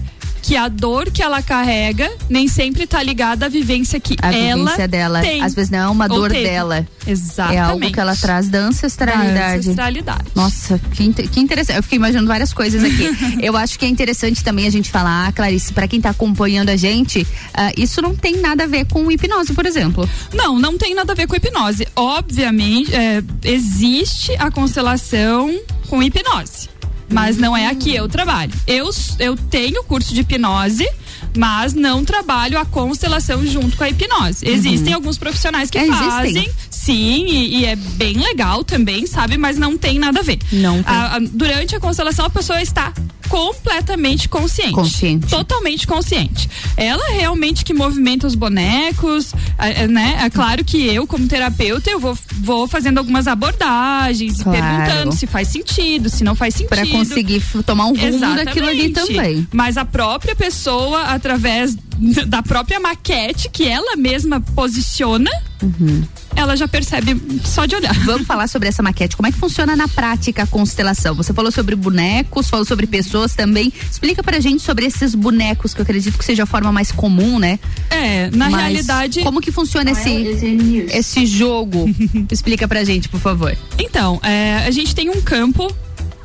que a dor que ela carrega nem sempre está ligada à vivência que A ela vivência dela. tem. Às vezes não é uma Ou dor teve. dela. Exatamente. É algo que ela traz da ancestralidade. Da ancestralidade. Nossa, que, que interessante. Eu fiquei imaginando várias coisas aqui. Eu acho que é interessante também a gente falar, Clarice, pra quem tá acompanhando a gente, ah, isso não tem nada a ver com hipnose, por exemplo. Não, não tem nada a ver com hipnose. Obviamente, é, existe a constelação com hipnose. Mas não é aqui eu trabalho. Eu, eu tenho curso de hipnose, mas não trabalho a constelação junto com a hipnose. Existem alguns profissionais que É, existem. fazem, sim, e, e é bem legal também, sabe? Mas não tem nada a ver. Não. A- a- durante a constelação, a pessoa está completamente consciente. Consciente. Totalmente consciente. Ela realmente que movimenta os bonecos, é, é, né? É claro que eu, como terapeuta, eu vou, vou fazendo algumas abordagens, e Claro. perguntando se faz sentido, se não faz sentido. Pra conseguir tomar um rumo daquilo ali Exatamente. também. Mas a própria pessoa, através da própria maquete que ela mesma posiciona, ela já percebe só de olhar. Vamos falar sobre essa maquete. Como é que funciona na prática a constelação? Você falou sobre bonecos, falou sobre pessoas também. Explica pra gente sobre esses bonecos, que eu acredito que seja a forma mais comum, né? É, na Mas realidade. Como que funciona esse, esse jogo? Explica pra gente, por favor. Então, é, a gente tem um campo,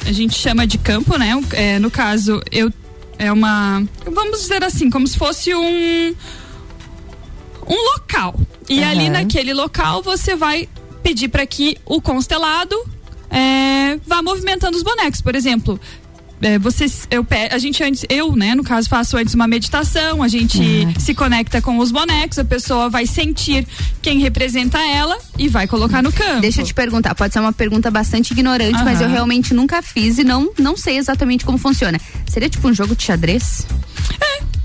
a gente chama de campo, né? É, no caso, eu é uma, vamos dizer assim, como se fosse um um local. E Aham. ali naquele local você vai pedir para que o constelado é, vá movimentando os bonecos, por exemplo. É, você, eu, a gente antes, eu, né, no caso, faço antes uma meditação, a gente se conecta com os bonecos, a pessoa vai sentir quem representa ela e vai colocar no campo. Deixa eu te perguntar, pode ser uma pergunta bastante ignorante, mas eu realmente nunca fiz e não, não sei exatamente como funciona. Seria tipo um jogo de xadrez?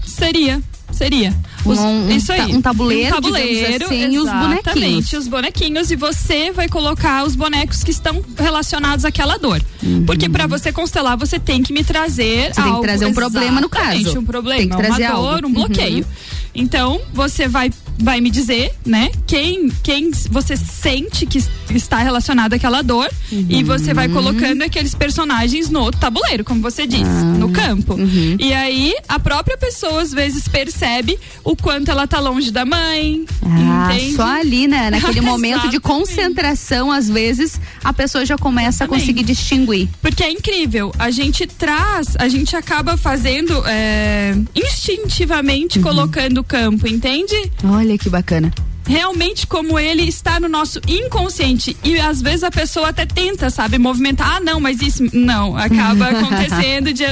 Seria, seria. Os- Um- isso aí. um tabuleiro, um tabuleiro assim, e os exatamente, bonequinhos. os bonequinhos e você vai colocar os bonecos que estão relacionados àquela dor. Porque para você constelar, você tem que me trazer Uhum. Você tem que algo, trazer um problema no caso. um problema, Tem que trazer uma dor, algo. um bloqueio. Uhum. Então, você vai vai me dizer, né, quem quem você sente que está relacionado àquela dor e você vai Uhum. colocando aqueles personagens no tabuleiro, como você disse, Ah. no campo. Uhum. E aí a própria pessoa às vezes percebe o quanto ela tá longe da mãe. Ah, entende? só ali, né? Naquele momento de Exatamente. concentração, às vezes, a pessoa já começa a conseguir distinguir. Porque é incrível, a gente traz, a gente acaba fazendo é, instintivamente Uhum. colocando o campo, entende? Olha que bacana. realmente como ele está no nosso inconsciente. E às vezes a pessoa até tenta, sabe, movimentar. Ah, não, mas isso. Não, acaba acontecendo de,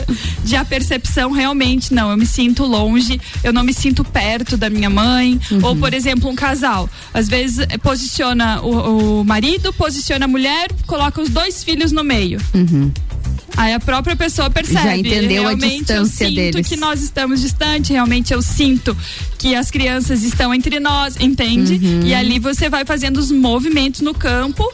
de a percepção realmente, não, eu me sinto longe, eu não me sinto perto da minha mãe. Uhum. Ou, por exemplo, um casal. Às vezes eh, posiciona o, o marido, posiciona a mulher, coloca os dois filhos no meio. Uhum. Aí a própria pessoa percebe. Já entendeu a realmente distância eu sinto deles. que nós estamos distantes, realmente eu sinto que as crianças estão entre nós, entende? Uhum. E ali você vai fazendo os movimentos no campo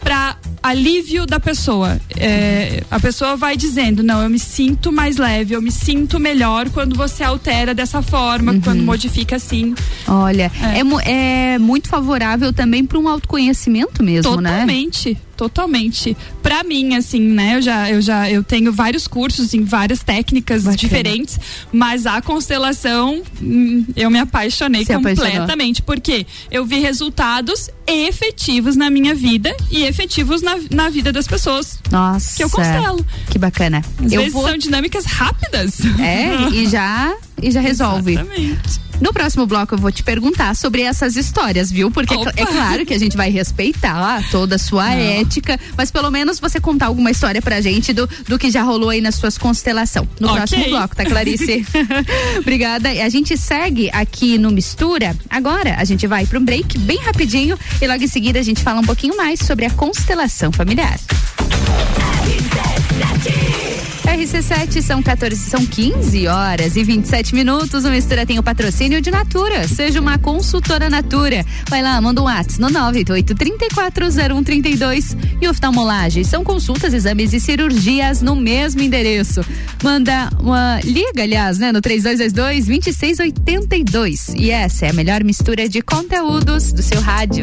para alívio da pessoa. É, a pessoa vai dizendo, não, eu me sinto mais leve, eu me sinto melhor quando você altera dessa forma, Uhum. quando modifica assim. Olha, é, mu- é muito favorável também para um autoconhecimento mesmo, né? Totalmente, totalmente. Pra mim, assim, né? Eu já, eu já, eu tenho vários cursos em várias técnicas diferentes, mas a constelação, hum, eu me apaixonei Se apaixonou. completamente, porque eu vi resultados efetivos na minha vida e efetivos na, na vida das pessoas. Nossa. Que eu constelo. Que bacana. Às eu vezes vou são dinâmicas rápidas. É, e já e já resolve. Exatamente. No próximo bloco eu vou te perguntar sobre essas histórias, viu? Porque é cl- é claro que a gente vai respeitar toda a sua ética, mas pelo menos você contar alguma história pra gente do, do que já rolou aí nas suas constelação. No Ok. próximo bloco, tá, Clarice? Obrigada. A gente segue aqui no Mistura. Agora a gente vai para um break bem rapidinho e logo em seguida a gente fala um pouquinho mais sobre a constelação familiar. RC7 são 14, são 15 horas e 27 minutos. O Mistura tem o patrocínio de Natura. Seja uma consultora Natura. Vai lá, manda um WhatsApp no 988-340132. E oftalmolagem são consultas, exames e cirurgias no mesmo endereço. Manda uma. Liga, aliás, né? No 3222-2682. E essa é a melhor mistura de conteúdos do seu rádio.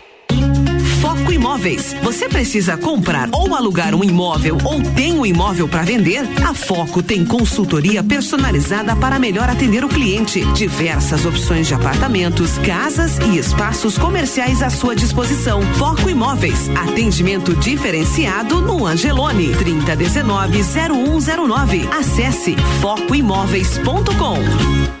Imóveis. Você precisa comprar ou alugar um imóvel ou tem um imóvel para vender? A Foco tem consultoria personalizada para melhor atender o cliente. Diversas opções de apartamentos, casas e espaços comerciais à sua disposição. Foco Imóveis. Atendimento diferenciado no Angelone 3019-0109. Acesse focoimóveis.com.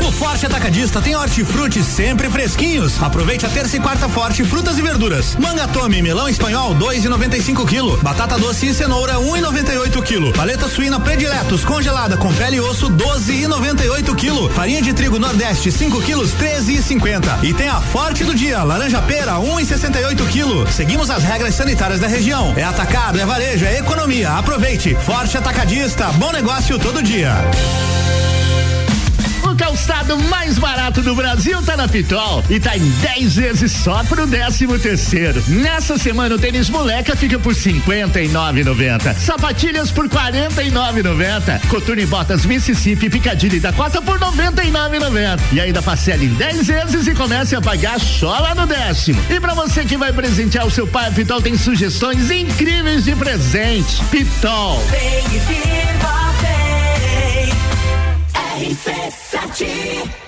O Forte Atacadista tem hortifruti sempre fresquinhos. Aproveite a terça e quarta forte frutas e verduras. Manga tome melão espanhol 2,95 kg. Batata doce e cenoura 1,98 kg. Paleta suína prediletos congelada com pele e osso 12,98 kg. Farinha de trigo Nordeste 5 kg 13,50. E tem a Forte do dia laranja pera 1,68 kg. Seguimos as regras sanitárias da região. É atacado, é varejo, é economia. Aproveite. Forte Atacadista, bom negócio todo dia. Calçado mais barato do Brasil tá na Pitol e tá em 10 vezes só pro 13 terceiro. Nessa semana o tênis moleca fica por 59,90. Sapatilhas por 49,90. Coturno e botas Mississippi Picadilly da cota por 99,90. E ainda parcela em 10 vezes e comece a pagar só lá no décimo. E pra você que vai presentear o seu pai, a Pitol tem sugestões incríveis de presente. Pitol. Vem e viva. RC7 Que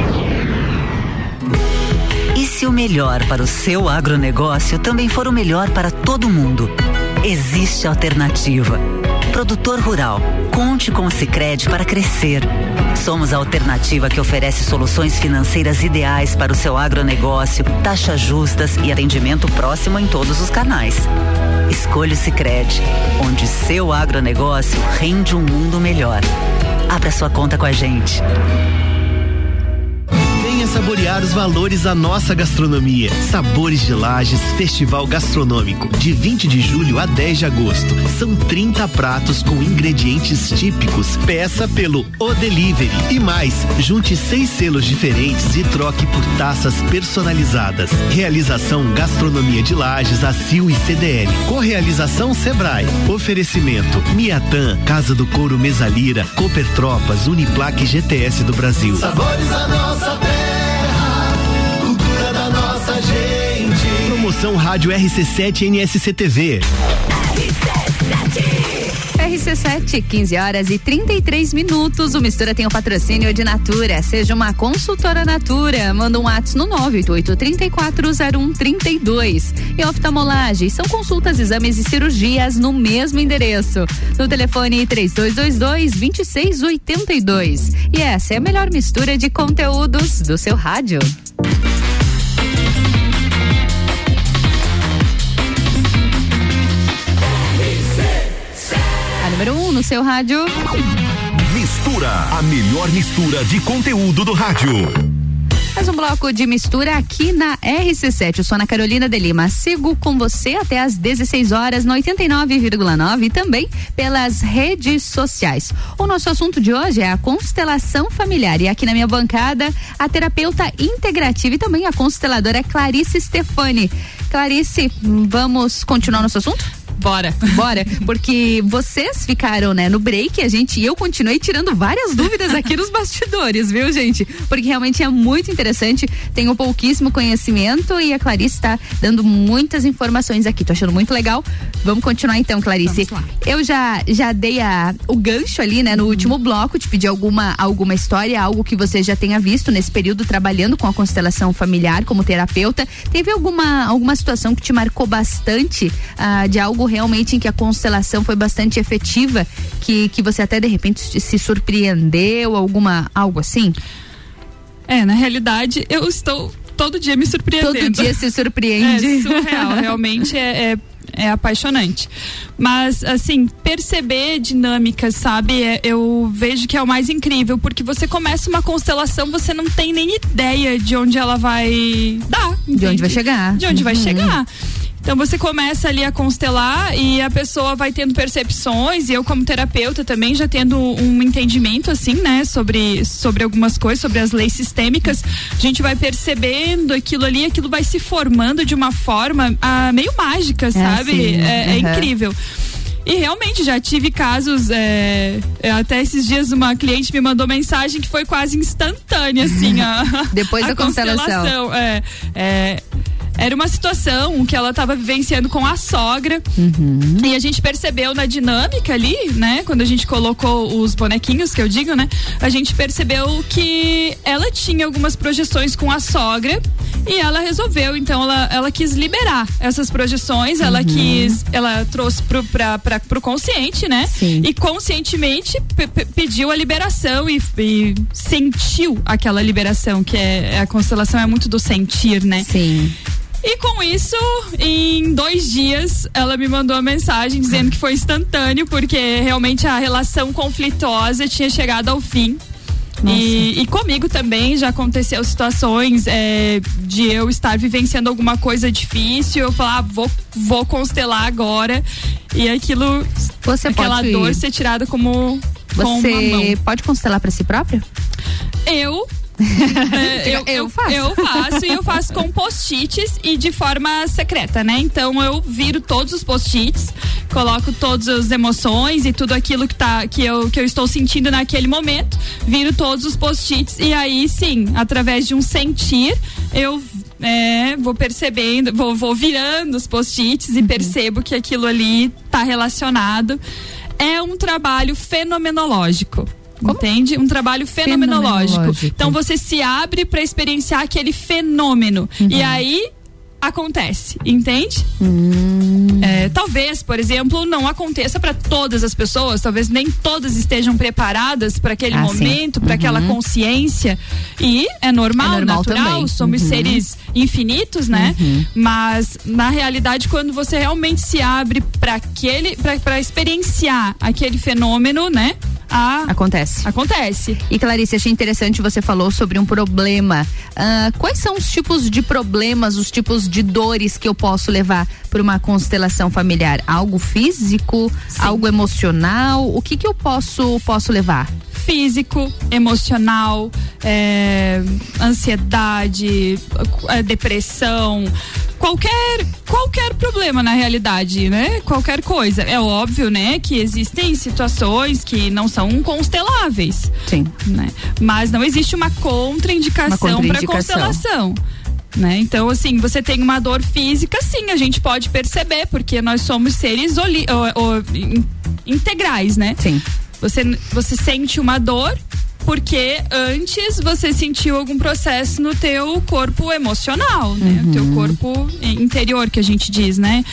Se o melhor para o seu agronegócio também for o melhor para todo mundo? Existe alternativa. Produtor rural, conte com o Sicredi para crescer. Somos a alternativa que oferece soluções financeiras ideais para o seu agronegócio, taxas justas e atendimento próximo em todos os canais. Escolha o Sicredi, onde seu agronegócio rende um mundo melhor. Abra sua conta com a gente. Saborear os valores da nossa gastronomia. Sabores de Lages Festival Gastronômico, de 20 de julho a 10 de agosto. São 30 pratos com ingredientes típicos. Peça pelo O Delivery. E mais, junte seis selos diferentes e troque por taças personalizadas. Realização Gastronomia de Lages, ACIL e CDL. Correalização Sebrae. Oferecimento Miatan, Casa do Couro Mesalira, Cooper Tropas, Uniplaque GTS do Brasil. Sabores da nossa gente. Promoção Rádio RC7 NSC TV. RC7, 15 horas e 33 minutos. O Mistura tem o patrocínio de Natura. Seja uma consultora Natura. Manda um WhatsApp no 988-340132. E oftalmolagem são consultas, exames e cirurgias no mesmo endereço. No telefone 3222-2682. E essa é a melhor mistura de conteúdos do seu rádio. No seu rádio. Mistura, a melhor mistura de conteúdo do rádio. Mais um bloco de mistura aqui na RC7. Eu sou Ana Carolina de Lima. Sigo com você até às 16 horas no 89,9 e também pelas redes sociais. O nosso assunto de hoje é a constelação familiar. E aqui na minha bancada, a terapeuta integrativa e também a consteladora Clarice Stefani. Clarice, vamos continuar nosso assunto? Bora. Bora, porque vocês ficaram, né, no break, a gente e eu continuei tirando várias dúvidas aqui nos bastidores, viu, gente? Porque realmente é muito interessante, tenho pouquíssimo conhecimento e a Clarice está dando muitas informações aqui. Tô achando muito legal. Vamos continuar então, Clarice. Eu já já dei a, o gancho ali, né, no último bloco, te pedi alguma alguma história, algo que você já tenha visto nesse período trabalhando com a constelação familiar como terapeuta. Teve alguma alguma situação que te marcou bastante ah, de algo realmente em que a constelação foi bastante efetiva, que, que você até de repente se surpreendeu, alguma algo assim? É, na realidade, eu estou todo dia me surpreendendo. Todo dia se surpreende. É surreal, realmente é, é é apaixonante. Mas, assim, perceber dinâmicas, sabe? É, eu vejo que é o mais incrível, porque você começa uma constelação, você não tem nem ideia de onde ela vai dar. De onde vai chegar. De onde vai Uhum. chegar. Então você começa ali a constelar e a pessoa vai tendo percepções e eu como terapeuta também já tendo um entendimento assim, né, sobre sobre algumas coisas, sobre as leis sistêmicas, a gente vai percebendo aquilo ali, aquilo vai se formando de uma forma ah, meio mágica, sabe? sim. É, é Uhum. incrível. E realmente já tive casos, é, é, até esses dias uma cliente me mandou mensagem que foi quase instantânea, assim, a, Depois a da constelação. É, é, era uma situação que ela estava vivenciando com a sogra. Uhum. E a gente percebeu na dinâmica ali, né? Quando a gente colocou os bonequinhos, que eu digo, né? A gente percebeu que ela tinha algumas projeções com a sogra e ela resolveu, então ela, ela quis liberar essas projeções, ela Uhum. quis, ela trouxe pro, pra, pra, pro consciente, né? Sim. E conscientemente pe- pe- pediu a liberação e, e sentiu aquela liberação, que é a constelação é muito do sentir, né? Sim. E com isso, em dois dias, ela me mandou uma mensagem dizendo que foi instantâneo, porque realmente a relação conflituosa tinha chegado ao fim. E, e comigo também já aconteceu situações é, de eu estar vivenciando alguma coisa difícil, eu falar, ah, vou, vou constelar agora. E aquilo, Você aquela dor ser tirada como com. Você pode constelar para si próprio? Eu. é, eu, eu faço. Eu faço e eu faço com post-its e de forma secreta, né? Então eu viro todos os post-its, coloco todas as emoções e tudo aquilo que, tá, que, eu, que eu estou sentindo naquele momento, viro todos os post-its e aí sim, através de um sentir, eu é, vou percebendo, vou, vou virando os post-its e percebo que aquilo ali tá relacionado. É um trabalho fenomenológico. Entende? Um trabalho fenomenológico. Fenomenológico. Então você se abre para experienciar aquele fenômeno. E aí acontece, entende? É, talvez, por exemplo, não aconteça para todas as pessoas, talvez nem todas estejam preparadas para aquele Ah, momento, para aquela consciência. E é normal, É normal natural, também. somos Uhum. seres infinitos, né? Mas na realidade, quando você realmente se abre para aquele, para experienciar aquele fenômeno, né? A, Acontece. Acontece. E Clarice, achei interessante você falou sobre um problema. Ah, quais são os tipos de problemas, os tipos de dores que eu posso levar para uma constelação familiar? Algo físico, algo emocional? O que que eu posso posso levar? físico, emocional, é, ansiedade, é, depressão, qualquer qualquer problema na realidade, né? Qualquer coisa. É óbvio, né, que existem situações que não são consteláveis. Sim. Né? Mas não existe uma contraindicação, Uma para contraindicação. constelação. Né? Então, assim, você tem uma dor física, sim, a gente pode perceber, porque nós somos seres oli- o- o- in- integrais, né? Sim. Você, você sente uma dor porque antes você sentiu algum processo no teu corpo emocional, né? O teu corpo interior que a gente diz, né?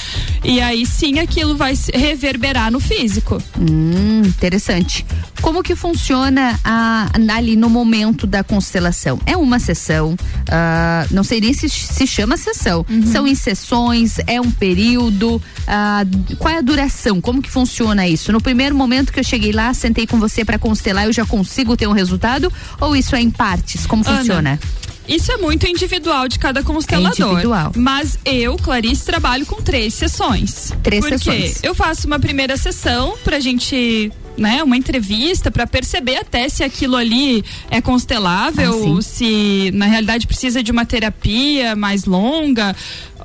E aí sim aquilo vai reverberar no físico. Hum, interessante. Como que funciona a- ali no momento da constelação? É uma sessão, ah, não sei nem se se chama sessão. São em sessões, é um período, ah, qual é a duração? Como que funciona isso? No primeiro momento que eu cheguei lá, sentei com você para constelar, eu já consigo ter um resultado? Ou isso é em partes? Como Ana, funciona? Isso é muito individual de cada constelador. É individual. Mas eu, Clarice, trabalho com três sessões. Três Porque sessões. eu faço uma primeira sessão pra gente, né, uma entrevista pra perceber até se aquilo ali é constelável, Ah, se na realidade precisa de uma terapia mais longa.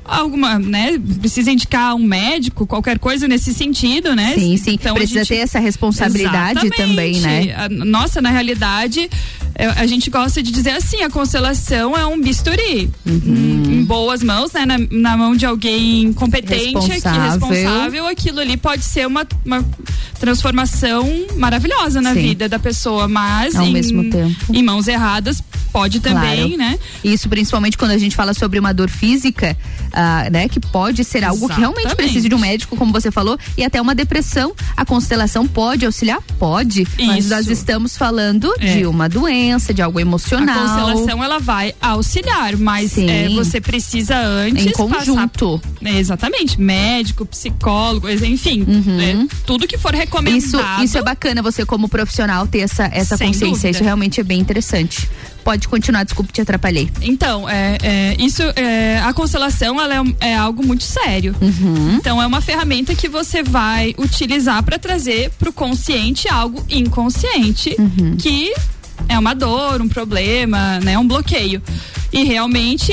Alguma, né? Precisa indicar um médico, qualquer coisa nesse sentido, né? Sim, sim. Então, Precisa gente- ter essa responsabilidade Exatamente. também, né? A- Nossa, na realidade, é, a gente gosta de dizer assim, a constelação é um bisturi. Uhum. Em, boas mãos, né? Na, na mão de alguém competente, aqui, Responsável. responsável, aquilo ali pode ser uma, uma transformação maravilhosa na Sim. vida da pessoa, mas Ao em, mesmo tempo. em mãos erradas pode também, Claro. né? Isso principalmente quando a gente fala sobre uma dor física, ah, né? Que pode ser algo que realmente Exatamente. precisa de um médico, como você falou, e até uma depressão. A constelação pode auxiliar? Pode. Mas Isso. nós estamos falando É. de uma doença, de algo emocional. A constelação ela vai auxiliar, mas é, você precisa antes Em conjunto. passar- É, exatamente, médico, psicólogo, enfim, é, tudo que for recomendado. Isso, isso é bacana você como profissional ter essa, essa Sem consciência. dúvida. Isso realmente é bem interessante. Pode continuar, desculpe, te atrapalhei. Então, é, é, isso, é, a constelação ela é, é algo muito sério. Uhum. Então, é uma ferramenta que você vai utilizar para trazer para o consciente algo inconsciente Uhum. que é uma dor, um problema, né, um bloqueio. E realmente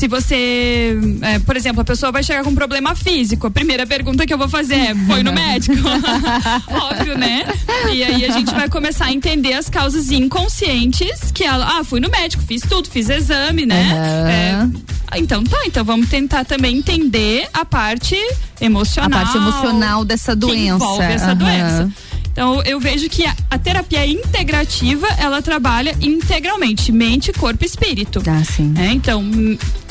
se você, é, por exemplo, a pessoa vai chegar com um problema físico, a primeira pergunta que eu vou fazer é: foi no médico? Óbvio, né? E aí a gente vai começar a entender as causas inconscientes que ela, ah, fui no médico, fiz tudo, fiz exame, né? É, então tá, então vamos tentar também entender a parte emocional. A parte emocional dessa doença. Que envolve essa Aham. doença. Então eu vejo que a, a terapia integrativa ela trabalha integralmente mente, corpo e espírito. Ah, sim. É, então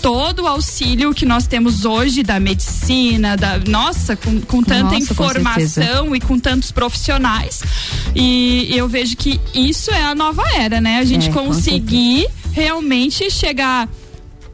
todo o auxílio que nós temos hoje da medicina, da nossa com, com tanta Nossa, com informação e com tantos profissionais e eu vejo que isso é a nova era, né? A gente É, com conseguir realmente chegar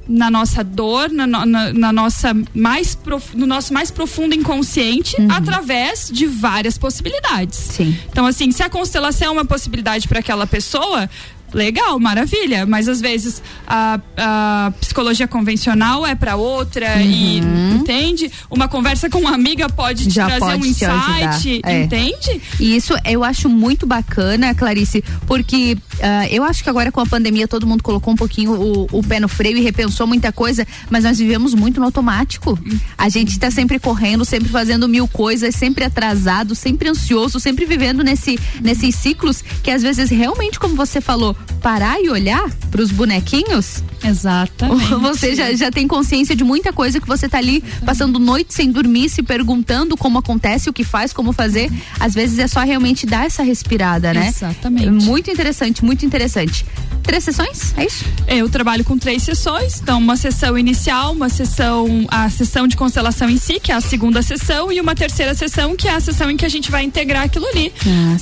na nossa dor, na, no- na- na nossa mais prof- no nosso mais profundo inconsciente, através de várias possibilidades. Sim. Então, assim, se a constelação é uma possibilidade para aquela pessoa, legal, maravilha. Mas às vezes a, a psicologia convencional é para outra e entende? Uma conversa com uma amiga pode te Uhum. Já trazer pode um insight, é. entende? E isso eu acho muito bacana, Clarice, porque ah, eu acho que agora com a pandemia todo mundo colocou um pouquinho o, o pé no freio e repensou muita coisa, mas nós vivemos muito no automático. A gente tá sempre correndo, sempre fazendo mil coisas, sempre atrasado, sempre ansioso, sempre vivendo nesse, nesses ciclos que às vezes realmente, como você falou, parar e olhar pros bonequinhos. Exatamente. Você já, já tem consciência de muita coisa que você tá ali passando noite sem dormir, se perguntando como acontece, o que faz, como fazer. Às vezes é só realmente dar essa respirada, né? Exatamente. Muito interessante, muito interessante. Três sessões? É isso? Eu trabalho com três sessões, então uma sessão inicial, uma sessão, a sessão de constelação em si, que é a segunda sessão, e uma terceira sessão, que é a sessão em que a gente vai integrar aquilo ali.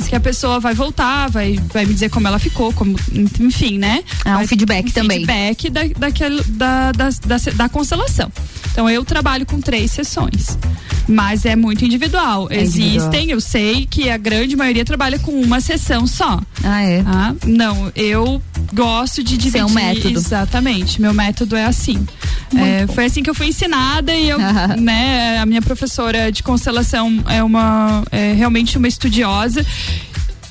que a pessoa vai voltar, vai, vai me dizer como ela ficou, como, enfim, né? Ah, um feedback também. Feedback da, daquele, da, da, da, da constelação. Então eu trabalho com três sessões. Mas é muito individual. É individual. Existem, eu sei que a grande maioria trabalha com uma sessão só. Ah, é? Ah, não, eu gosto de dividir. Seu método. Exatamente, meu método é assim. É, foi assim que eu fui ensinada e eu, né, a minha professora de constelação é uma, é realmente uma estudiosa.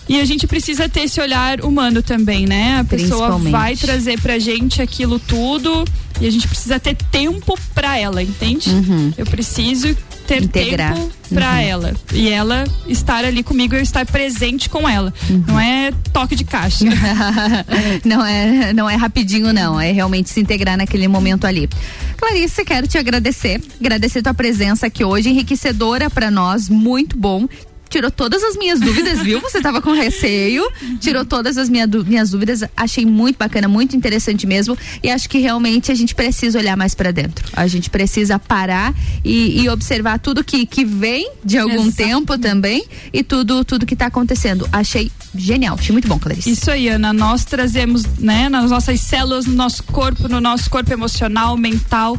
E a gente precisa ter esse olhar humano também, né? A pessoa vai trazer pra gente aquilo tudo e a gente precisa ter tempo pra ela, entende? Eu preciso ter Uhum. Integrar. tempo pra Uhum. ela e ela estar ali comigo e eu estar presente com ela. Uhum. Não é toque de caixa. não é, não é rapidinho não, é realmente se integrar naquele momento ali. Clarice, quero te agradecer, agradecer tua presença aqui hoje, enriquecedora pra nós, muito bom. Tirou todas as minhas dúvidas, viu? Você tava com receio, tirou todas as minha, minhas dúvidas. Achei muito bacana, muito interessante mesmo. E acho que realmente a gente precisa olhar mais pra dentro. A gente precisa parar e, e observar tudo que, que vem de algum Exato. tempo também e tudo, tudo que tá acontecendo. Achei genial, achei muito bom, Clarice. Isso aí, Ana. Nós trazemos, né, nas nossas células, no nosso corpo, no nosso corpo emocional, mental,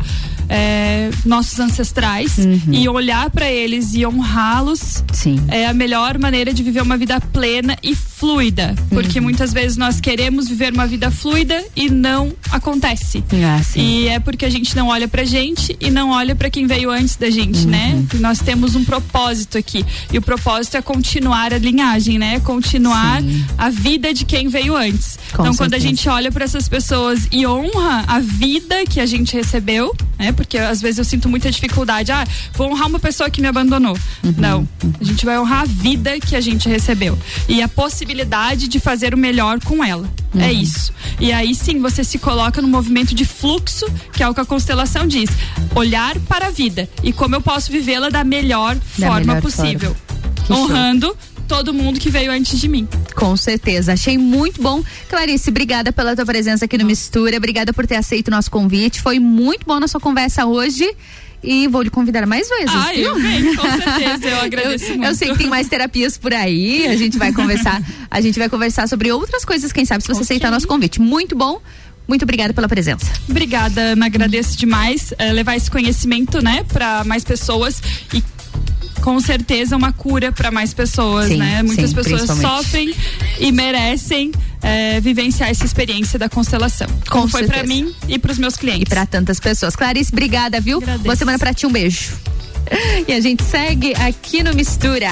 é, nossos ancestrais e olhar para eles e honrá-los Sim. é a melhor maneira de viver uma vida plena e fluida. Porque muitas vezes nós queremos viver uma vida fluida e não acontece. Ah, sim. E é porque a gente não olha pra gente e não olha pra quem veio antes da gente, né? E nós temos um propósito aqui. E o propósito é continuar a linhagem, né? Continuar a vida de quem veio antes. Com então, quando a certeza. gente olha pra essas pessoas e honra a vida que a gente recebeu, né? Porque às vezes eu sinto muita dificuldade. Ah, vou honrar uma pessoa que me abandonou. Uhum. Não. A gente vai honrar a vida que a gente recebeu. E a possibilidade de fazer o melhor com ela. É Uhum. isso. E aí sim você se coloca no movimento de fluxo, que é o que a constelação diz. Olhar para a vida e como eu posso vivê-la da melhor Da forma melhor possível. forma. Que show. Honrando todo mundo que veio antes de mim. Com certeza, achei muito bom. Clarice, obrigada pela tua presença aqui no Mistura, obrigada por ter aceito o nosso convite. Foi muito bom na sua conversa hoje. E vou lhe convidar mais vezes. Ah, viu? eu venho, com certeza. Eu agradeço Eu, muito. eu sei que tem mais terapias por aí. A gente vai conversar. a gente vai conversar sobre outras coisas, quem sabe, se você aceitar nosso convite. Muito bom. Muito obrigada pela presença. Obrigada, Ana. Agradeço demais eh, levar esse conhecimento, né, para mais pessoas e com certeza uma cura para mais pessoas, Sim, né? Muitas sim, pessoas sofrem e merecem eh, vivenciar essa experiência da constelação. Como foi para certeza. mim e para os meus clientes. E para tantas pessoas. Clarice, obrigada, viu? Boa semana pra ti, um beijo. E a gente segue aqui no Mistura.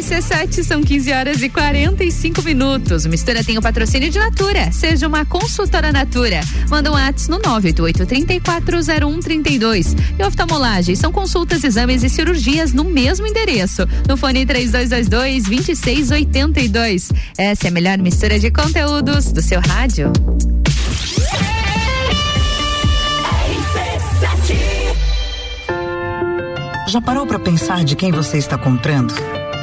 RC7 são 15 horas e 45 minutos. Mistura tem o patrocínio de Natura. Seja uma consultora Natura. Manda um WhatsApp no 988-340132. E oftalmolagem são consultas, exames e cirurgias no mesmo endereço. No fone 3222-2682. Essa é a melhor mistura de conteúdos do seu rádio. Já parou para pensar de quem você está comprando?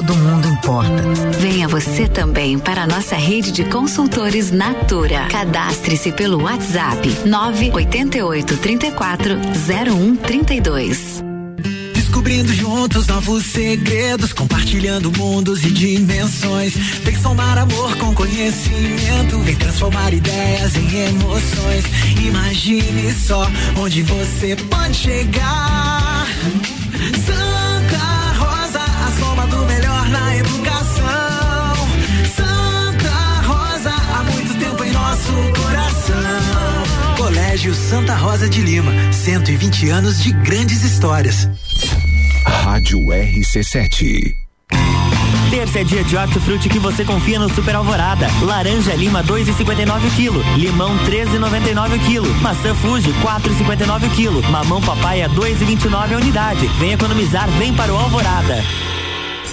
todo mundo importa. Venha você também para a nossa rede de consultores Natura. Cadastre-se pelo WhatsApp 988 34 0132. Descobrindo juntos novos segredos, compartilhando mundos e dimensões. Vem somar amor com conhecimento, vem transformar ideias em emoções. Imagine só onde você pode chegar. Santa Colégio Santa Rosa de Lima, 120 anos de grandes histórias. Rádio RC7. Terça é dia de hortifruti que você confia no Super Alvorada. Laranja Lima 2,59 kg, limão 13,99 kg, maçã Fuji 4,59 kg, mamão papaya 2,29 a unidade. Vem economizar, vem para o Alvorada.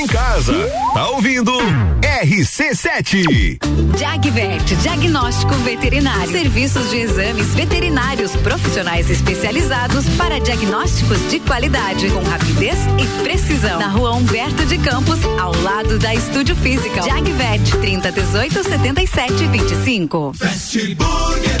Em casa, tá ouvindo? RC7. Jagvet, diagnóstico veterinário. Serviços de exames veterinários profissionais especializados para diagnósticos de qualidade, com rapidez e precisão. Na rua Humberto de Campos, ao lado da Estúdio Física. Jagvet, 30 18 77 25. Fast Burger.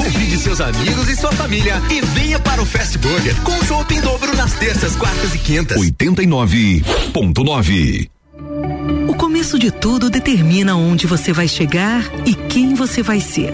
Convide seus amigos e sua família e venha para o Fast Burger com chopp em dobro nas terças, quartas e quintas. 89.9. O começo de tudo determina onde você vai chegar e quem você vai ser.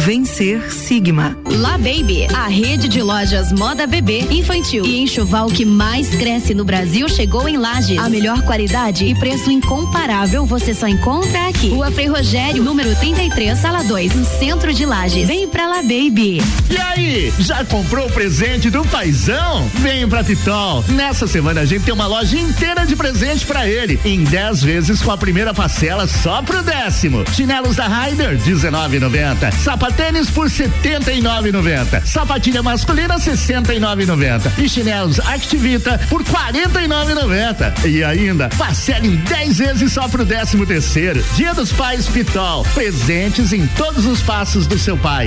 Vencer Sigma. La Baby, a rede de lojas moda bebê, infantil e enxoval que mais cresce no Brasil chegou em Lages. A melhor qualidade e preço incomparável você só encontra aqui. Rua Frei Rogério, número 33, sala 2, no centro de Lages. Vem pra La Baby. E aí, já comprou o presente do paizão? Vem pra Pitol. Nessa semana a gente tem uma loja inteira de presente pra ele, em 10 vezes com a primeira parcela só pro décimo. Chinelos da Ryder, 19,90. Sapatênis por 79,90. Sapatilha masculina, 69,90. E chinelos Activita por 49,90. E ainda, parcela em 10 vezes só pro décimo terceiro. Dia dos Pais Pitol. Presentes em todos os passos do seu pai.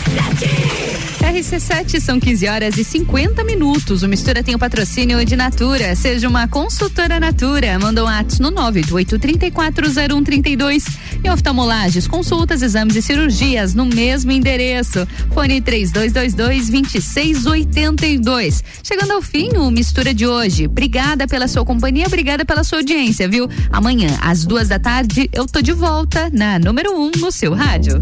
RC7 são 15 horas e 50 minutos. O Mistura tem o patrocínio de Natura. Seja uma consultora Natura. Manda um ato no 988340132. E oftalmolages, consultas, exames e cirurgias no mesmo endereço. Fone 3222-2682. Chegando ao fim, o Mistura de hoje. Obrigada pela sua companhia, obrigada pela sua audiência, viu? Amanhã, às duas da tarde, eu tô de volta na número 1 um no seu rádio.